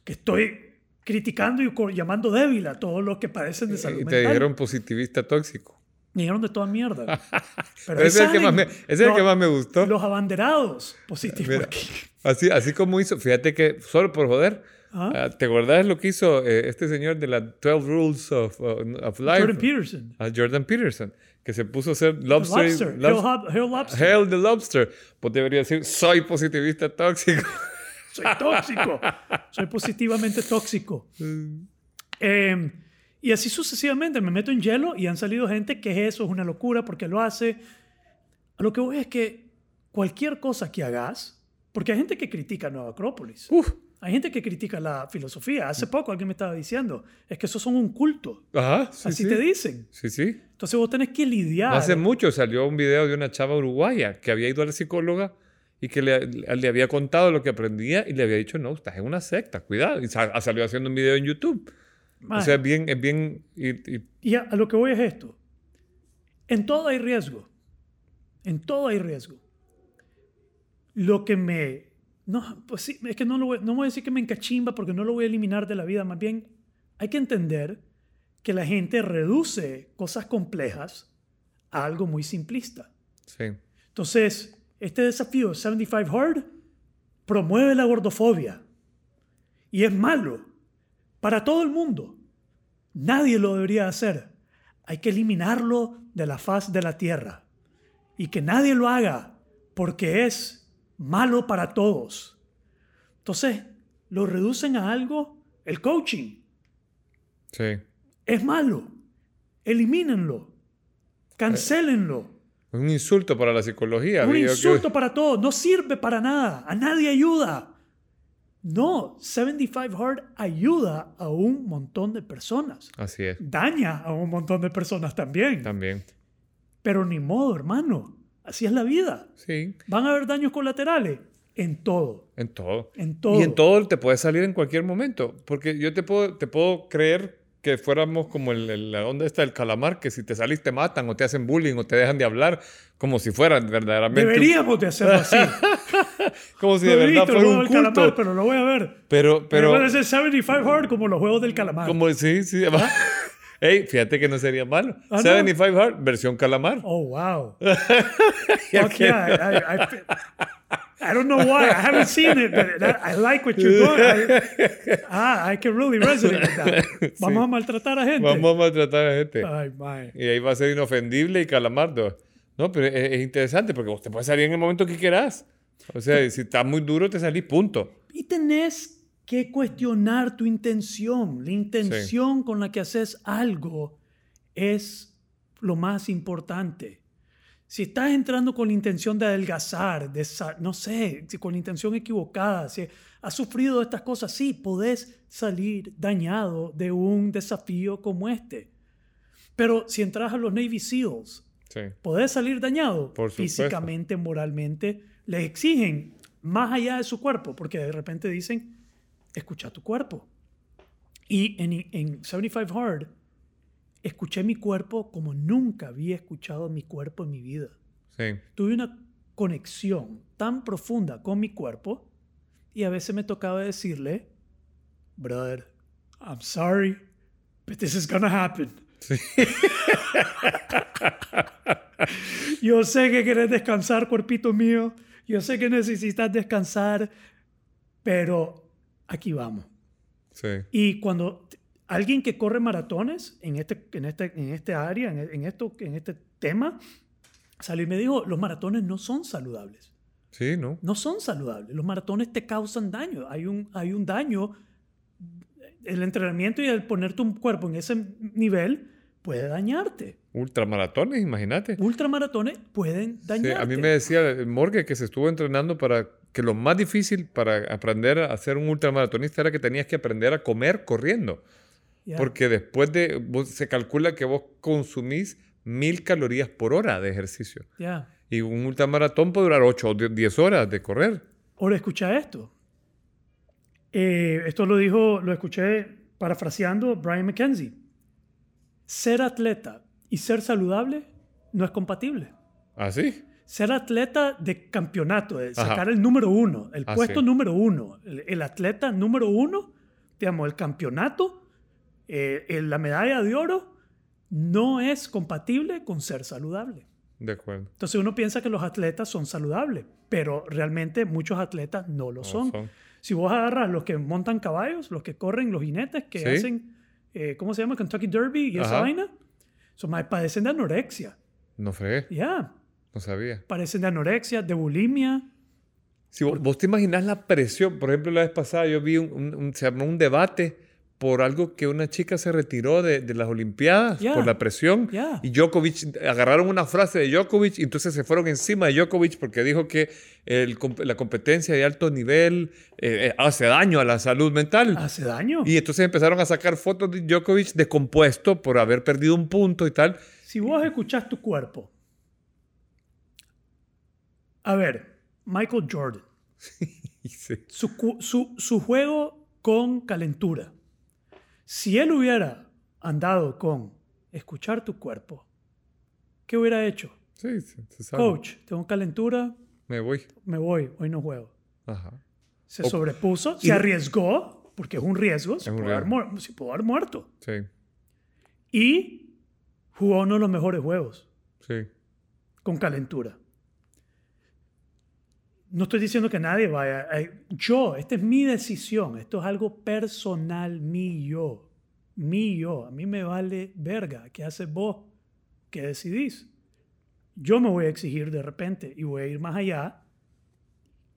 que estoy criticando y llamando débil a todos los que padecen de salud Y te mental. dijeron positivista tóxico. Me dijeron de toda mierda. Pero Ese es el que más me, ese es el los- que más me gustó. Los abanderados positivos. Mira, aquí. Así, así como hizo, fíjate que solo por joder, ah, ¿te acordás lo que hizo eh, este señor de las 12 Rules of, uh, of Life? Jordan Peterson. Ah, Jordan Peterson, que se puso a hacer lobster. Lobster. Hob- Hell Lobster. Hell the Lobster. Pues debería decir, soy positivista tóxico. Soy tóxico. Soy positivamente tóxico. Eh, y así sucesivamente. Me meto en hielo y han salido gente que es eso, es una locura porque lo hace. A lo que voy es que cualquier cosa que hagas, porque hay gente que critica Nueva Acrópolis. Uf. Hay gente que critica la filosofía. Hace poco alguien me estaba diciendo, es que esos son un culto. Ajá, sí, Así sí. te dicen. Sí, sí. Entonces vos tenés que lidiar. No hace mucho salió un video de una chava uruguaya que había ido a la psicóloga y que le, le había contado lo que aprendía y le había dicho, no, estás en una secta, cuidado. Y sa- salió haciendo un video en YouTube. O Mae, sea, es bien, es bien... y- y- Y a, a lo que voy es esto. En todo hay riesgo. En todo hay riesgo. Lo que me... No, pues sí, es que no, lo voy, no voy a decir que me encachimba porque no lo voy a eliminar de la vida. Más bien, hay que entender que la gente reduce cosas complejas a algo muy simplista. sí. Entonces, este desafío 75 Hard promueve la gordofobia. Y es malo para todo el mundo. Nadie lo debería hacer. Hay que eliminarlo de la faz de la tierra. Y que nadie lo haga porque es malo para todos. Entonces, lo reducen a algo, el coaching. Sí. Es malo. Elimínenlo. Cancelenlo. Es un insulto para la psicología. Un que- insulto para todos. No sirve para nada. A nadie ayuda. No, 75 Hard ayuda a un montón de personas. Así es, Daña a un montón de personas también. también. Pero ni modo, hermano. Así es la vida. Sí, ¿Van a haber daños colaterales? En todo. en todo. En todo. Y en todo te puede salir en cualquier momento. Porque yo te puedo, te puedo creer que fuéramos como el, el- la onda esta del calamar, que si te salís te matan o te hacen bullying o te dejan de hablar, como si fueran verdaderamente... Deberíamos de hacerlo así. como si No de verdad fuera un del calamar, culto. pero lo voy a ver. Pero, Pero es el 75 Hard como los juegos del calamar. como sí, sí. Ey, fíjate que no sería malo. Ah, ¿no? 75 Hard, versión calamar. Oh, wow. Que- yeah. I, I, I don't know why. I haven't seen it, but that- I like what you're doing. I, ah, I can really resonate with that. Vamos a maltratar a gente. Vamos a maltratar a gente. Ay, mae. Y ahí va a ser inofendible y calamardo. No, pero es, es interesante porque vos te puedes salir en el momento que quieras. O sea, si está muy duro, te salís, punto. Y tenés que cuestionar tu intención. La intención con la que haces algo es lo más importante. Si estás entrando con la intención de adelgazar, de no sé, si con la intención equivocada, si has sufrido estas cosas, sí, podés salir dañado de un desafío como este. Pero si entras a los Navy SEALs, Sí. podés salir dañado Por físicamente, moralmente. Les exigen más allá de su cuerpo, porque de repente dicen, escucha tu cuerpo. Y en, en 75 Hard, escuché mi cuerpo como nunca había escuchado mi cuerpo en mi vida. Sí. Tuve una conexión tan profunda con mi cuerpo y a veces me tocaba decirle, brother, I'm sorry, but this is gonna happen. Yo sé que querés descansar, cuerpito mío. Yo sé que necesitas descansar, pero aquí vamos. Sí. Y cuando alguien que corre maratones en este, en este, en este área, en, en esto, en este tema, salió y me dijo, los maratones no son saludables. Sí, ¿no? No son saludables. Los maratones te causan daño. Hay un, hay un daño. El entrenamiento y el poner tu cuerpo en ese nivel puede dañarte. Ultramaratones, imagínate. Ultramaratones pueden Sí, dañarte. a mí me decía Morgue que se estuvo entrenando para que lo más difícil para aprender a ser un ultramaratonista era que tenías que aprender a comer corriendo. Porque después de, vos- se calcula que vos consumís mil calorías por hora de ejercicio. Y un ultramaratón puede durar 8 o 10 horas de correr. Ahora escucha esto. Eh, esto lo dijo, lo escuché parafraseando Brian McKenzie. Ser atleta y ser saludable no es compatible. ¿Ah, sí? Ser atleta de campeonato, de sacar el número uno, el Ah, puesto sí. número uno, el, el atleta número uno, digamos, el campeonato, eh, el- la medalla de oro, no es compatible con ser saludable. De acuerdo. Entonces uno piensa que los atletas son saludables, pero realmente muchos atletas no lo No son. son. Si vos agarras los que montan caballos, los que corren, los jinetes, que Sí. hacen, eh, ¿cómo se llama? Kentucky Derby y esa Ajá. vaina, son más, padecen de anorexia. No fregué, Ya, no sabía. padecen de anorexia, de bulimia. Si vos, vos te imaginas la presión, por ejemplo, la vez pasada yo vi un, un- un- se armó un debate por algo que una chica se retiró de, de las Olimpiadas por la presión y Djokovic agarraron una frase de Djokovic y entonces se fueron encima de Djokovic porque dijo que el la competencia de alto nivel eh, eh, hace daño a la salud mental. Hace daño. Y entonces empezaron a sacar fotos de Djokovic descompuesto por haber perdido un punto y tal. Si vos escuchás tu cuerpo, a ver, Michael Jordan, sí. su, su, su juego con calentura. Si él hubiera andado con escuchar tu cuerpo, ¿qué hubiera hecho? Sí, se sabe. Coach, tengo calentura, Me voy. me voy, hoy no juego. Ajá. Se O- sobrepuso, y- se arriesgó, porque es un riesgo, se, un pudo haber, se pudo haber muerto. Sí, Y jugó uno de los mejores juegos sí. con calentura. No estoy diciendo que nadie vaya. eh, Yo, esta es mi decisión. Esto es algo personal mío. Mío. A mí me vale verga. ¿Qué haces vos? ¿Qué decidís? Yo me voy a exigir de repente y voy a ir más allá,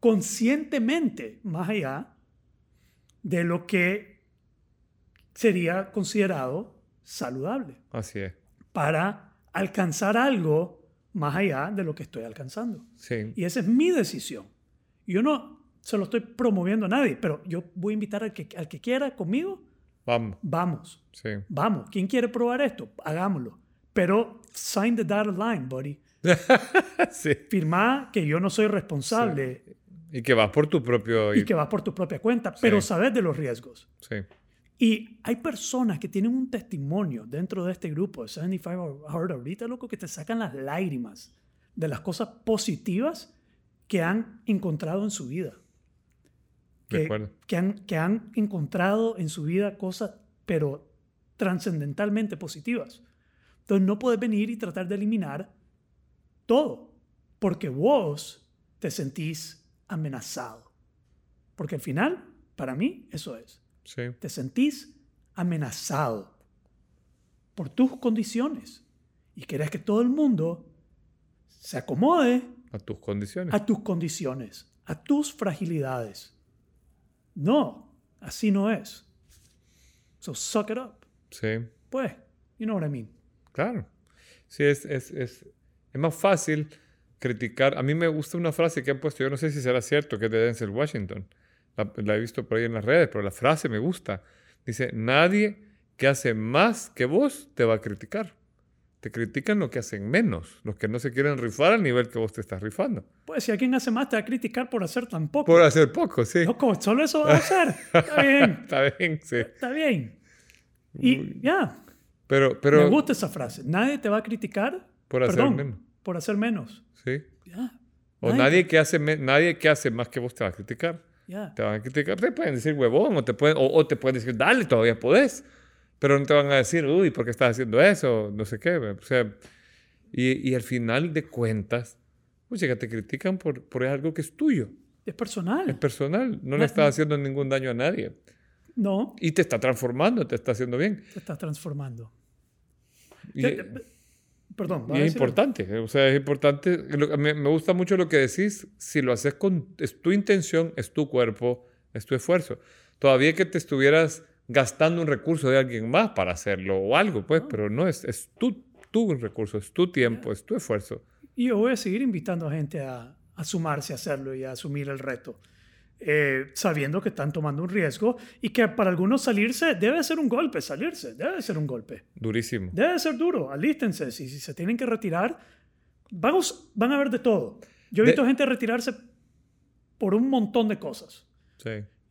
conscientemente más allá de lo que sería considerado saludable Así es. para alcanzar algo más allá de lo que estoy alcanzando. Sí. Y esa es mi decisión. Yo no se lo estoy promoviendo a nadie, pero yo voy a invitar al que, al que quiera conmigo, Vamos. vamos, Sí. vamos. ¿Quién quiere probar esto? Hagámoslo. Pero sign the dotted line, buddy. sí. Firma que yo no soy responsable Y que vas por tu propio... y que vas por tu propia cuenta, pero sabes de los riesgos. Sí. Y hay personas que tienen un testimonio dentro de este grupo de 75 Hard ahorita, loco, que te sacan las lágrimas de las cosas positivas que han encontrado en su vida. Que, que han, que han encontrado en su vida cosas, pero trascendentalmente positivas. Entonces no puedes venir y tratar de eliminar todo, porque vos te sentís amenazado. Porque al final, para mí, eso es. Sí. Te sentís amenazado por tus condiciones y querés que todo el mundo se acomode A tus condiciones. a tus condiciones, a tus fragilidades. No, así no es. So suck it up. Sí. Pues, you know what I mean. Claro. Sí, es, es, es, es más fácil criticar. A mí me gusta una frase que han puesto, yo no sé si será cierto, que es de Denzel Washington. La, la he visto por ahí en las redes, pero la frase me gusta. Dice, nadie que hace más que vos te va a criticar. Te critican los que hacen menos, los que no se quieren rifar al nivel que vos te estás rifando. Pues si alguien hace más, te va a criticar por hacer tan poco. Por hacer poco, sí. Loco, solo eso va a hacer. Está bien, Está bien, sí. está bien. Y ya, Pero, me pero gusta esa frase. Nadie te va a criticar Por hacer perdón, menos. por hacer menos. sí. Ya. O nadie que, hace me- nadie que hace más que vos te va a criticar. Ya. Te van a criticar, te pueden decir huevón, o te pueden, o, o te pueden decir, dale, todavía podés. Pero no te van a decir, uy, ¿por qué estás haciendo eso? No sé qué. O sea, y, y al final de cuentas, oye, que te critican por, por algo que es tuyo, Es personal. es personal. No No, le estás haciendo ningún daño a nadie. No, Y te está transformando, te está haciendo bien. te estás transformando. Y, te- Perdón, y ¿vas a es algo? importante, o sea, es importante. Me, me gusta mucho lo que decís, si lo haces con, es tu intención, es tu cuerpo, es tu esfuerzo. Todavía que te estuvieras gastando un recurso de alguien más para hacerlo o algo, pues, pero no, es, es tu, tu recurso, es tu tiempo, es tu esfuerzo. Y yo voy a seguir invitando a gente a, a sumarse a hacerlo y a asumir el reto, eh, sabiendo que están tomando un riesgo y que para algunos salirse debe ser un golpe, salirse, debe ser un golpe. Durísimo. Debe ser duro, alístense, si, si se tienen que retirar, van a, van a ver de todo. Yo he De- visto gente retirarse por un montón de cosas. Sí.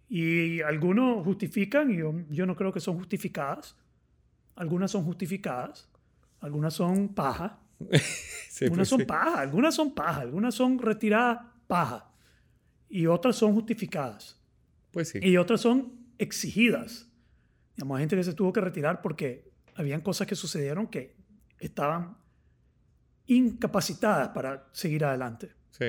Y algunos justifican, y yo, yo no creo que son justificadas. Algunas son justificadas, algunas son paja, Sí, algunas pues son sí. paja, algunas son paja, algunas son retiradas paja. Y otras son justificadas. Pues sí. Y otras son exigidas. Digamos, hay gente que se tuvo que retirar porque habían cosas que sucedieron que estaban incapacitadas para seguir adelante. Sí.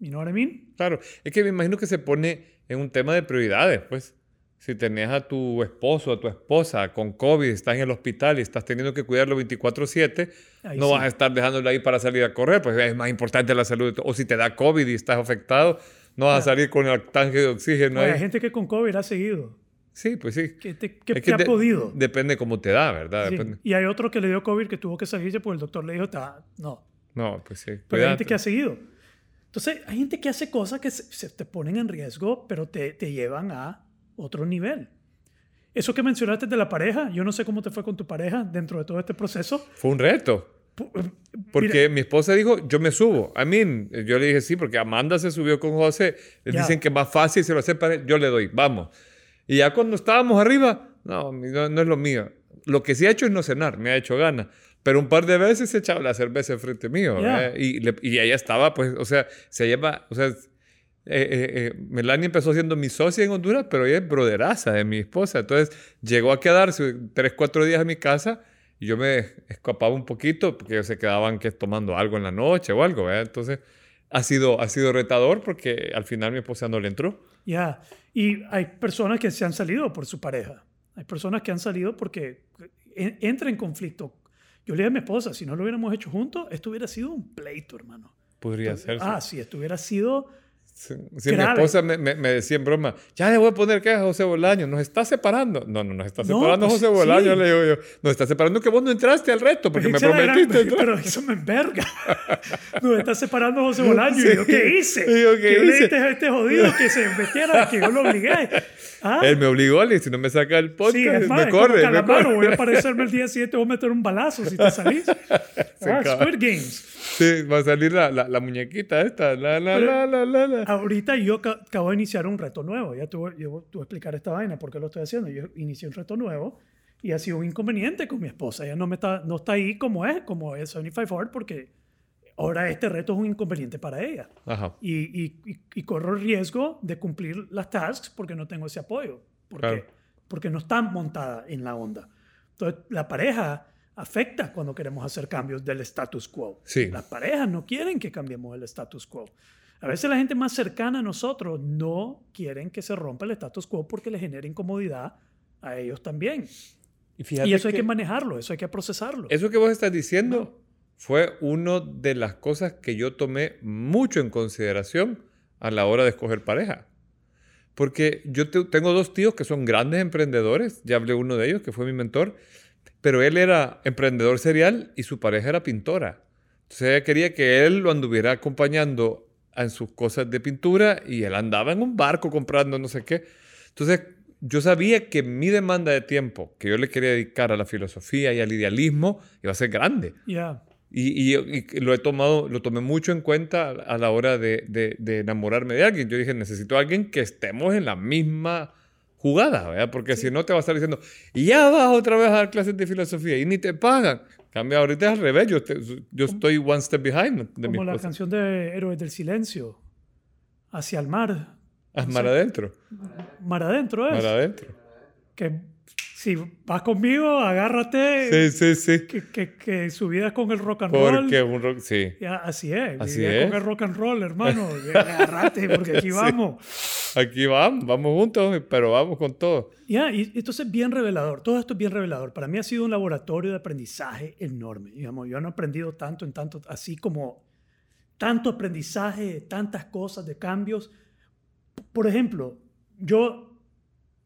You know what I mean? Claro, es que me imagino que se pone en un tema de prioridades, pues. Si tenés a tu esposo, a tu esposa con COVID, estás en el hospital y estás teniendo que cuidarlo 24/7, Ahí no sí. vas a estar dejándolo ahí para salir a correr, pues es más importante la salud. O si te da COVID y estás afectado, no vas a salir con el tanque de oxígeno ahí. hay gente que con COVID ha seguido, Sí, pues sí. que, te- que- Es que ha de- podido. Depende cómo te da, ¿verdad? Sí. Y hay otro que le dio COVID que tuvo que salirse porque el doctor le dijo, "Ta- no. No, pues sí. Pero hay gente que ha seguido. Entonces, hay gente que hace cosas que se, se te ponen en riesgo, pero te, te llevan a otro nivel. Eso que mencionaste de la pareja, yo no sé cómo te fue con tu pareja dentro de todo este proceso. Fue un reto. Pu- Porque mira, mi esposa dijo, yo me subo. I mean, yo le dije sí, porque Amanda se subió con José. Le Ya. dicen que más fácil, se lo hace para yo le doy, vamos. Y ya cuando estábamos arriba, no, no, no es lo mío. Lo que sí ha hecho es no cenar, me ha hecho gana. Pero un par de veces se echaba la cerveza enfrente mío. Ya. ¿eh? Y, le- y ella estaba, pues, o sea, se lleva, o sea, eh, eh, eh, Melanie empezó siendo mi socia en Honduras, pero ella es broderaza de mi esposa. Entonces llegó a quedarse tres, cuatro días en mi casa y yo me escapaba un poquito porque ellos se quedaban que tomando algo en la noche o algo. ¿verdad? Entonces ha sido, ha sido retador porque al final mi esposa no le entró. Ya. Y hay personas que se han salido por su pareja. Hay personas que han salido porque en- entra en conflicto. Yo le dije a mi esposa, si no lo hubiéramos hecho juntos, esto hubiera sido un pleito, hermano. Podría ser. Ah, sí, esto hubiera sido... Sí, sí, mi esposa me, me- me decía en broma, ya le voy a poner que a José Bolaño, nos está separando. No, no, nos está No, separando pues, José Bolaño, sí. le digo yo. Nos está separando que vos no entraste al reto porque me gran- prometiste. entrar". pero eso me enverga. Nos está separando José Bolaño. Sí. ¿Y yo qué hice? Y yo, ¿qué que yo le hice? dije a este jodido que se metiera, que yo lo obligué. Ah. Él me obligó, le si no me saca el podcast, Sí, es más, me es como corre. me Calamaro, corre. voy a aparecerme el día 7, voy a meter un balazo si te salís. Ah. Squid Games. Sí, va a salir la, la, la muñequita esta. La, la, Pero- la, la, la, la. Ahorita yo ca- acabo de iniciar un reto nuevo. Ya voy, yo voy a explicar esta vaina, por qué lo estoy haciendo. Yo inicié un reto nuevo y ha sido un inconveniente con mi esposa. Ella no, me está, no está ahí como es, como es 75 Hard, porque ahora este reto es un inconveniente para ella. Y, y, y, y corro el riesgo de cumplir las tasks porque no tengo ese apoyo. Porque, Claro. porque no está montada en la onda. Entonces, la pareja afecta cuando queremos hacer cambios del status quo. Sí. Las parejas no quieren que cambiemos el status quo. A veces la gente más cercana a nosotros no quieren que se rompa el status quo porque le genera incomodidad a ellos también. Y eso hay que manejarlo, eso hay que procesarlo. Eso que vos estás diciendo fue una de las cosas que yo tomé mucho en consideración a la hora de escoger pareja. Porque yo te- tengo dos tíos que son grandes emprendedores, ya hablé uno de ellos, que fue mi mentor, pero él era emprendedor serial y su pareja era pintora. Entonces ella quería que él lo anduviera acompañando en sus cosas de pintura y él andaba en un barco comprando no sé qué. Entonces yo sabía que mi demanda de tiempo que yo le quería dedicar a la filosofía y al idealismo iba a ser grande. Ya. Y, y- y lo he tomado, lo tomé mucho en cuenta a la hora de, de- de enamorarme de alguien. Yo dije, necesito a alguien que estemos en la misma jugada, ¿verdad? Porque si no te va a estar diciendo, y ya vas otra vez a dar clases de filosofía y ni te pagan. Cambia, ahorita es al revés, yo, te- yo estoy one step behind de Como la esposa. canción de Héroes del Silencio. Hacia el mar. Haz mar adentro, Mar adentro es. mar adentro. Que si vas conmigo, agárrate. Sí, sí, sí. Que, que, que su vida es con el rock and roll. Porque un rock, sí. Ya, así es. Así es con el rock and roll, hermano. Ya, Agárrate, porque aquí Sí. vamos. Aquí vamos, vamos juntos, pero vamos con todo. Ya, y entonces es bien revelador. Todo esto es bien revelador. Para mí ha sido un laboratorio de aprendizaje enorme. Digamos, yo no he aprendido tanto en tanto, así como tanto aprendizaje, tantas cosas, de cambios. Por ejemplo, yo,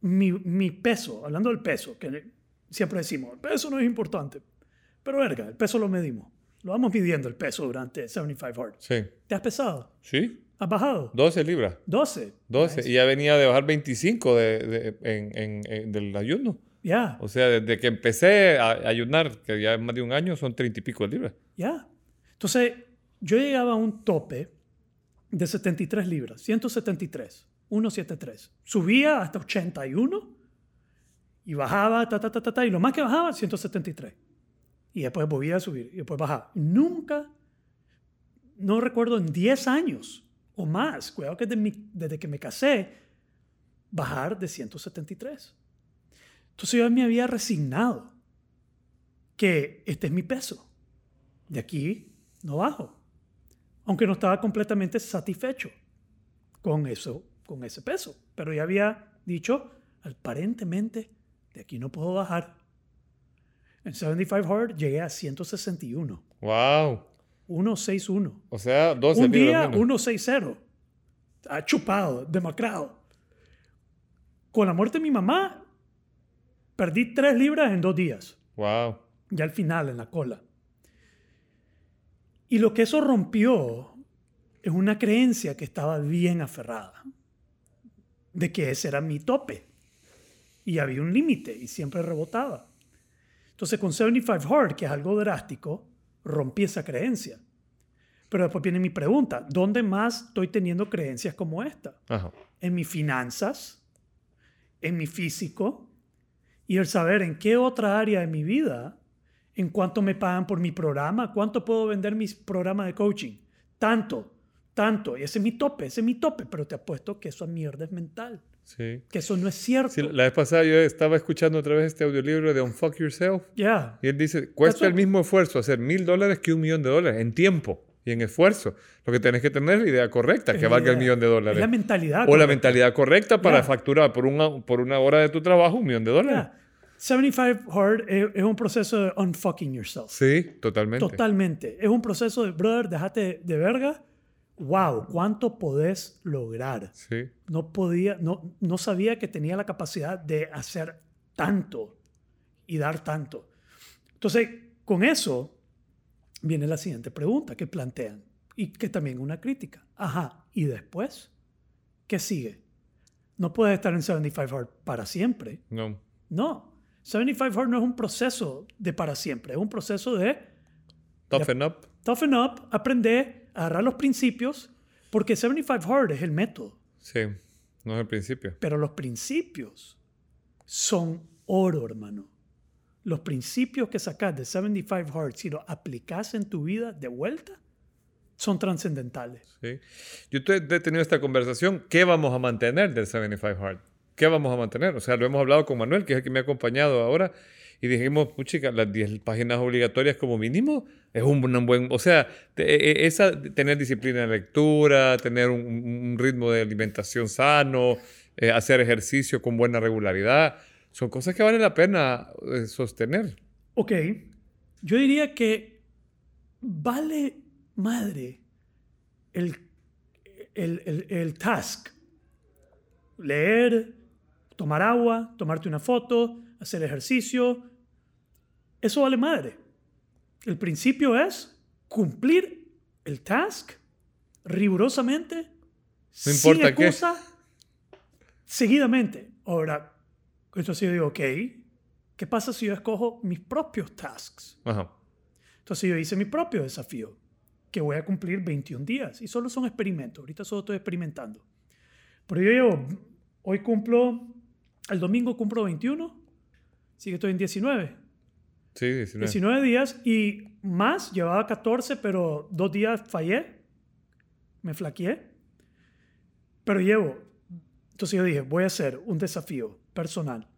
mi, mi peso, hablando del peso, que siempre decimos, el peso no es importante. Pero verga, el peso lo medimos. Lo vamos midiendo el peso durante 75 Hard. Sí. ¿Te has pesado? ¿Sí? ¿Has bajado? 12 libras. 12. 12. Nice. Y ya venía de bajar 25 de, de- en, en- en- del ayuno. Ya. O sea, desde que empecé a ayunar, que ya es más de un año, son 30 y pico de libras. Ya. Entonces, yo llegaba a un tope de 73 libras, 173, 173. Subía hasta 81 y bajaba, ta, ta, ta, ta, ta, y lo más que bajaba, 173. Y después volvía a subir y después bajaba. Nunca, no recuerdo en 10 años o más, cuidado que desde, que me casé, bajar de 173. Entonces yo me había resignado que este es mi peso. De aquí no bajo. Aunque no estaba completamente satisfecho con eso, con ese peso. Pero ya había dicho, aparentemente, de aquí no puedo bajar. En 75 Hard llegué a 161. ¡Wow! 161. O sea, 12 Un día, libras menos. 160. Ha chupado, demacrado. Con la muerte de mi mamá, perdí 3 libras en dos días. ¡Wow! ya al final, en la cola. Y lo que eso rompió es una creencia que estaba bien aferrada, de que ese era mi tope. Y había un límite y siempre rebotaba. Entonces con 75 Hard, que es algo drástico, rompí esa creencia. Pero después viene mi pregunta, ¿dónde más estoy teniendo creencias como esta? Ajá. en mis finanzas, en mi físico y el saber en qué otra área de mi vida, en cuánto me pagan por mi programa, cuánto puedo vender mis programas de coaching. Tanto, tanto. Y ese es mi tope, ese es mi tope, pero te apuesto que eso mierda es mental, Sí. que eso no es cierto. Sí, la vez pasada yo estaba escuchando otra vez este audiolibro de Unfuck Yourself. Ya, Y él dice, cuesta Eso- el mismo esfuerzo hacer mil dólares que un millón de dólares en tiempo y en esfuerzo. Lo que tenés que tener es la idea correcta, Es que la valga el idea. millón de es dólares. la mentalidad. o la correcta. mentalidad correcta para Ya. facturar por una, por una hora de tu trabajo un millón de dólares. Ya. 75 Hard es, es un proceso de unfucking yourself. Sí, totalmente. Totalmente. Es un proceso de, brother, déjate de verga. Wow, ¿cuánto podés lograr? Sí. No podía, no, no sabía que tenía la capacidad de hacer tanto y dar tanto. Entonces, con eso viene la siguiente pregunta que plantean y que también una crítica. Ajá, ¿y después? ¿Qué sigue? No puedes estar en 75 Hard para siempre. No. No. 75 Hard no es un proceso de para siempre. Es un proceso de Toughen up. toughen up, aprender, agarrar los principios, porque 75 Hard es el método. Sí, no es el principio. Pero los principios son oro, hermano. Los principios que sacas de 75 Hard, si los aplicas en tu vida de vuelta, son trascendentales. Sí. Yo te- he tenido esta conversación. ¿Qué vamos a mantener del 75 Hard? ¿Qué vamos a mantener? O sea, lo hemos hablado con Manuel, que es el que me ha acompañado ahora, y dijimos, puchica, las 10 páginas obligatorias como mínimo es un, un buen... O sea, te- e- e- esa, tener disciplina de lectura, tener un, ritmo de alimentación sano, eh, hacer ejercicio con buena regularidad, son cosas que vale la pena eh, sostener. Ok, yo diría que vale madre el, el, el- el task. Leer, tomar agua, tomarte una foto, hacer ejercicio. Eso vale madre. El principio es cumplir el task rigurosamente, No importa sin qué. excusa, seguidamente. Ahora, entonces yo digo, ok, ¿qué pasa si yo escojo mis propios tasks? Ajá. Entonces yo hice mi propio desafío, que voy a cumplir 21 días. Y solo son experimentos. Ahorita solo estoy experimentando. Pero yo llevo, hoy cumplo, el domingo cumplo 21, así que estoy en 19. Sí, 19. 19 días y más, llevaba 14, pero dos días fallé, me flaqueé. Pero llevo, entonces yo dije, voy a hacer un desafío personal.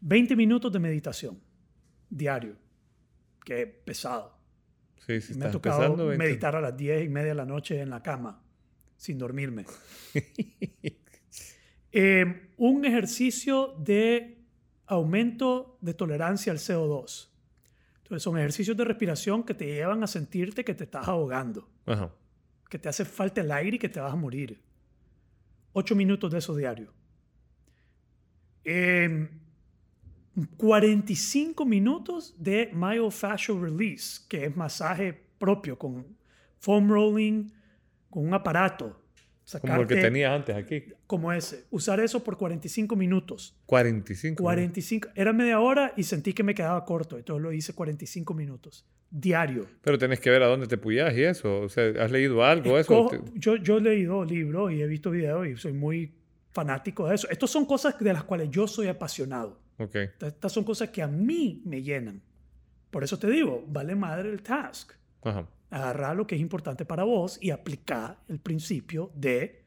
20 minutos de meditación diario, que es pesado. Sí, sí, me ha tocado empezando, 20. meditar a las 10 y media de la noche en la cama, sin dormirme. Eh, un ejercicio de aumento de tolerancia al CO2. Entonces son ejercicios de respiración que te llevan a sentirte que te estás ahogando, Ajá. que te hace falta el aire y que te vas a morir. Ocho minutos de eso diario. Eh, 45 minutos de myofascial release, que es masaje propio con foam rolling, con un aparato. Como el que Sacarte- tenías antes aquí. como ese. Usar eso por 45 minutos. 45. 45. Era media hora y sentí que me quedaba corto. Entonces lo hice 45 minutos. Diario. Pero tenés que ver a dónde te puyas y eso. O sea, ¿has leído algo eso? Yo, yo he leído libros y he visto videos y soy muy fanático de eso. Estas son cosas de las cuales yo soy apasionado. Ok. Estas son cosas que a mí me llenan. Por eso te digo, vale madre el task. Ajá. Agarrar lo que es importante para vos y aplicar el principio de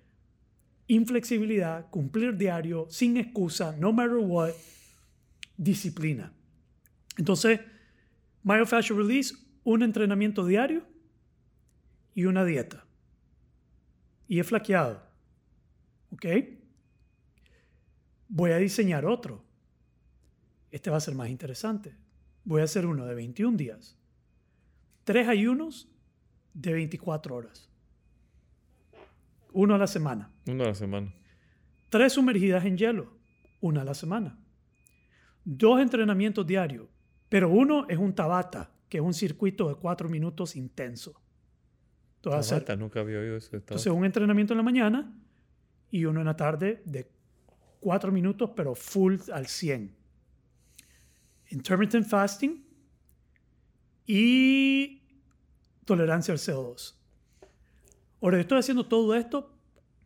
inflexibilidad, cumplir diario, sin excusa, no matter what, disciplina. Entonces, myofascial release, un entrenamiento diario y una dieta. Y he flaqueado. ¿Ok? Voy a diseñar otro. Este va a ser más interesante. Voy a hacer uno de 21 días. Tres ayunos de 24 horas. Uno a la semana. Una a la semana. Tres sumergidas en hielo. Una a la semana. Dos entrenamientos diarios. Pero uno es un Tabata, que es un circuito de cuatro minutos intenso. Entonces, hacer- Tabata, nunca había oído eso. Tabata. entonces, un entrenamiento en la mañana y uno en la tarde de cuatro minutos, pero full al 100. Intermittent fasting y tolerancia al CO2. Ahora, yo estoy haciendo todo esto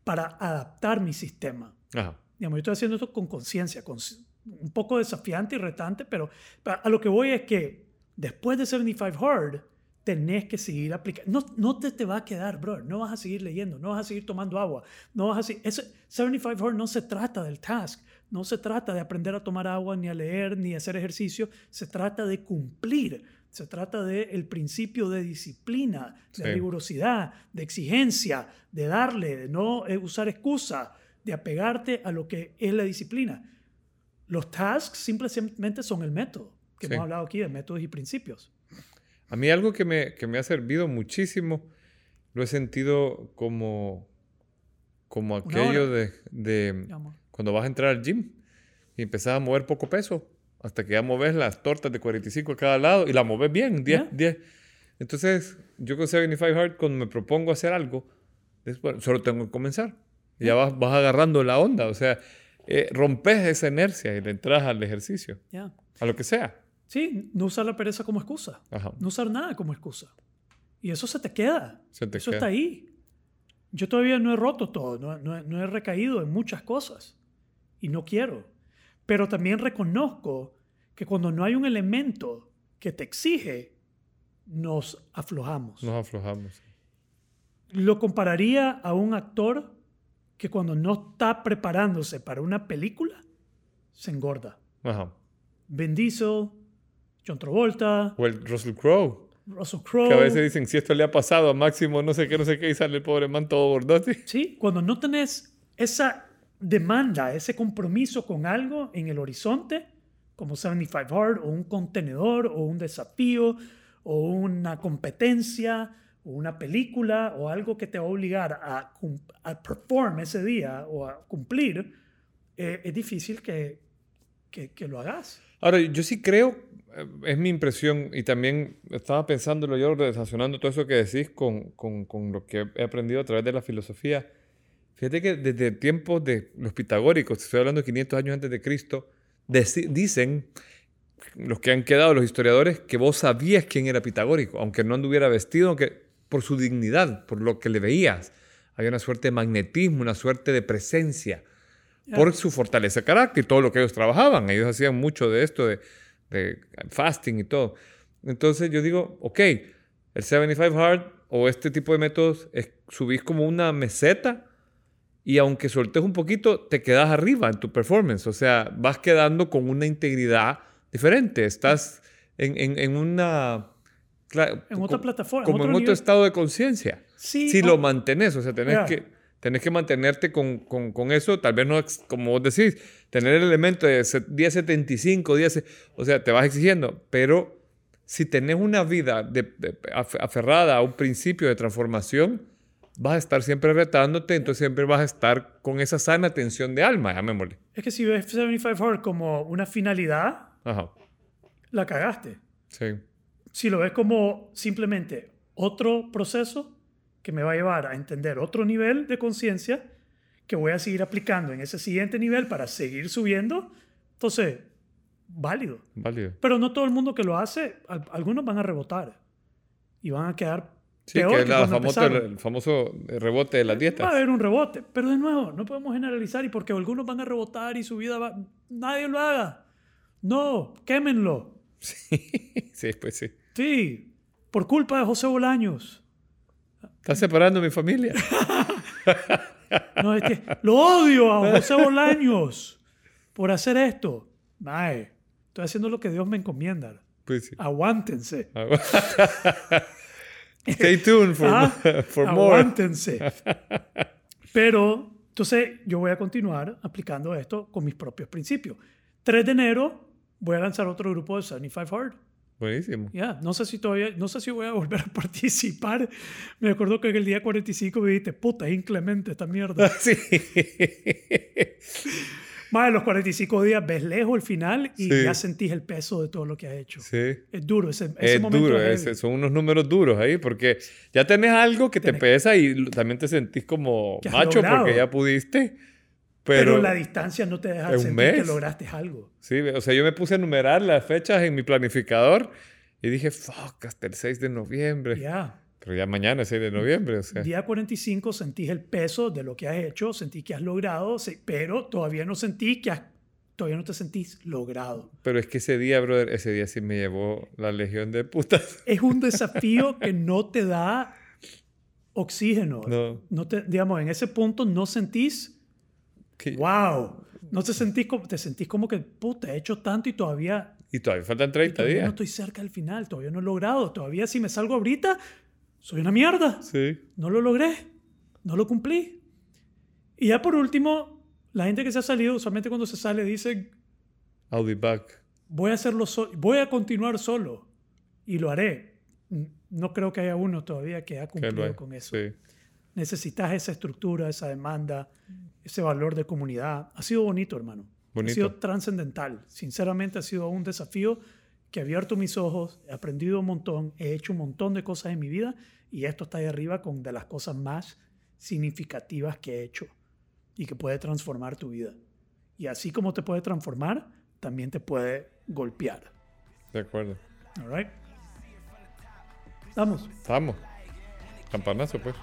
para adaptar mi sistema. Ajá. Digamos, yo estoy haciendo esto con conciencia, con un poco desafiante y retante, pero a lo que voy es que después de 75 Hard, tenés que seguir aplicando. No, no te, te va a quedar, bro. No vas a seguir leyendo, no vas a seguir tomando agua. No vas a seguir... Ese 75 Hard no se trata del task, no se trata de aprender a tomar agua, ni a leer, ni a hacer ejercicio. Se trata de cumplir. Se trata del el principio de disciplina, de Sí. rigurosidad, de exigencia, de darle, de no eh, usar excusa, de apegarte a lo que es la disciplina. Los tasks simplemente son el método, que Sí. hemos hablado aquí de métodos y principios. A mí algo que me, que me ha servido muchísimo, lo he sentido como, como aquello de, de cuando vas a entrar al gym y empezás a mover poco peso, hasta que ya moves las tortas de 45 a cada lado y la moves bien, 10, Ya. 10. Entonces, yo con 75 Hard, cuando me propongo hacer algo, es, bueno, solo tengo que comenzar. Ya vas, vas agarrando la onda. O sea, eh, rompes esa inercia y le entras al ejercicio, a lo que sea. Sí, no usar la pereza como excusa. Ajá. No usar nada como excusa. Y eso se te queda. Se te eso queda. está ahí. Yo todavía no he roto todo, no, no- no he recaído en muchas cosas. Y no quiero. Pero también reconozco que cuando no hay un elemento que te exige, nos aflojamos. Nos aflojamos. Lo compararía a un actor que cuando no está preparándose para una película, se engorda. Ajá. Vin Diesel, John Travolta, O el Russell Crowe. Russell Crowe. Que a veces dicen, si esto le ha pasado a Máximo, no sé qué, no sé qué, y sale el pobre man todo gordote. Sí, cuando no tenés esa demanda, ese compromiso con algo en el horizonte, como 75 Hard, o un contenedor, o un desafío, o una competencia, o una película, o algo que te va a obligar a, a perform ese día o a cumplir, eh, es difícil que, que, que lo hagas. Ahora, yo sí creo, eh, es mi impresión, y también estaba pensándolo yo, relacionando todo eso que decís con, con, con lo que he aprendido a través de la filosofía. Fíjate que desde tiempos de los pitagóricos, estoy hablando de 500 años antes de Cristo, dicen los que han quedado, los historiadores, que vos sabías quién era pitagórico, aunque no anduviera vestido, aunque por su dignidad, por lo que le veías. Había una suerte de magnetismo, una suerte de presencia por su fortaleza de carácter y todo lo que ellos trabajaban. Ellos hacían mucho de esto, de, de fasting y todo. Entonces yo digo, ok, el 75 Hard o este tipo de métodos es, subís como una meseta y aunque soltes un poquito, te quedas arriba en tu performance. O sea, vas quedando con una integridad diferente. Estás en, en- en una... En otra plataforma, en Como en otro otro nivel. estado de conciencia. Sí, Si no, lo mantenés, o sea, tenés Ya. que, tenés que mantenerte con, con, con eso, tal vez no, como vos decís, tener el elemento de se- día 75, día se- o sea, te vas exigiendo, pero si tenés una vida de- de- af- aferrada a un principio de transformación, vas a estar siempre retándote, entonces siempre vas a estar con esa sana tensión de alma, llamémosle. es que si ves 75 Hard como una finalidad, Ajá, la cagaste. sí, si lo ves como simplemente otro proceso que me va a llevar a entender otro nivel de conciencia que voy a seguir aplicando en ese siguiente nivel para seguir subiendo, entonces, válido. válido. Pero no todo el mundo que lo hace, al- algunos van a rebotar y van a quedar Sí, peor que que, la famoso, el famoso rebote de las Va a dietas. haber un rebote, pero de nuevo, no podemos generalizar y porque algunos van a rebotar y su vida va... Nadie lo haga. No, quémenlo. Sí, pues sí. Sí, por culpa de José Bolaños. Estás separando a mi familia. No, es que lo odio a José Bolaños por hacer esto. Mae, estoy haciendo lo que Dios me encomienda. Pues sí. Aguántense. Stay tuned for, Ah, for more. Aguántense. Pero, entonces, yo voy a continuar aplicando esto con mis propios principios. 3 de enero voy a lanzar otro grupo de 75 Hard. Buenísimo. Ya, no sé si todavía, no sé si voy a volver a participar. Me acuerdo que en el día 45 me dijiste, puta, es inclemente esta mierda. Sí. Más de los 45 días ves lejos el final y Sí. ya sentís el peso de todo lo que has hecho. Sí. Es duro, ese, ese Es momento duro, es heavy. son unos números duros ahí, porque ya tenés algo que te Tenés- pesa y también te sentís como Que macho logrado. porque ya pudiste. pero, Pero, la distancia no te deja ¿En un sentir que mes? lograste algo. sí, o sea, yo me puse a enumerar las fechas en mi planificador y dije, fuck, hasta el 6 de noviembre. Ya. Pero ya mañana es 6 de noviembre, o sea. Día 45 sentís el peso de lo que has hecho, sentís que has logrado, pero todavía no sentís que has, todavía no te sentís logrado. Pero es que ese día, brother, ese día sí me llevó la legión de putas. Es un desafío que no te da oxígeno. No. No te, digamos, en ese punto no sentís Que- wow. No te sentís como, te sentís como que, puta, he hecho tanto y todavía, Y todavía faltan y 30 todavía no días. estoy cerca del final, todavía no he logrado, todavía si me salgo ahorita, soy una mierda. Sí. No lo logré, no lo cumplí. Y ya por último, la gente que se ha salido, usualmente cuando se sale dice, I'll be back. voy a hacerlo so- voy a continuar solo y lo haré. No creo que haya uno todavía que ha cumplido con eso. Sí. Necesitas esa estructura, esa demanda, ese valor de comunidad. Ha sido bonito, hermano. Bonito. Ha sido trascendental. Sinceramente ha sido un desafío que ha abierto mis ojos, he aprendido un montón, he hecho un montón de cosas en mi vida y esto está ahí arriba con de las cosas más significativas que he hecho. y que puede transformar tu vida. Y así como te puede transformar, también te puede golpear. De acuerdo. All right. Vamos. Vamos. Campanazo, pues.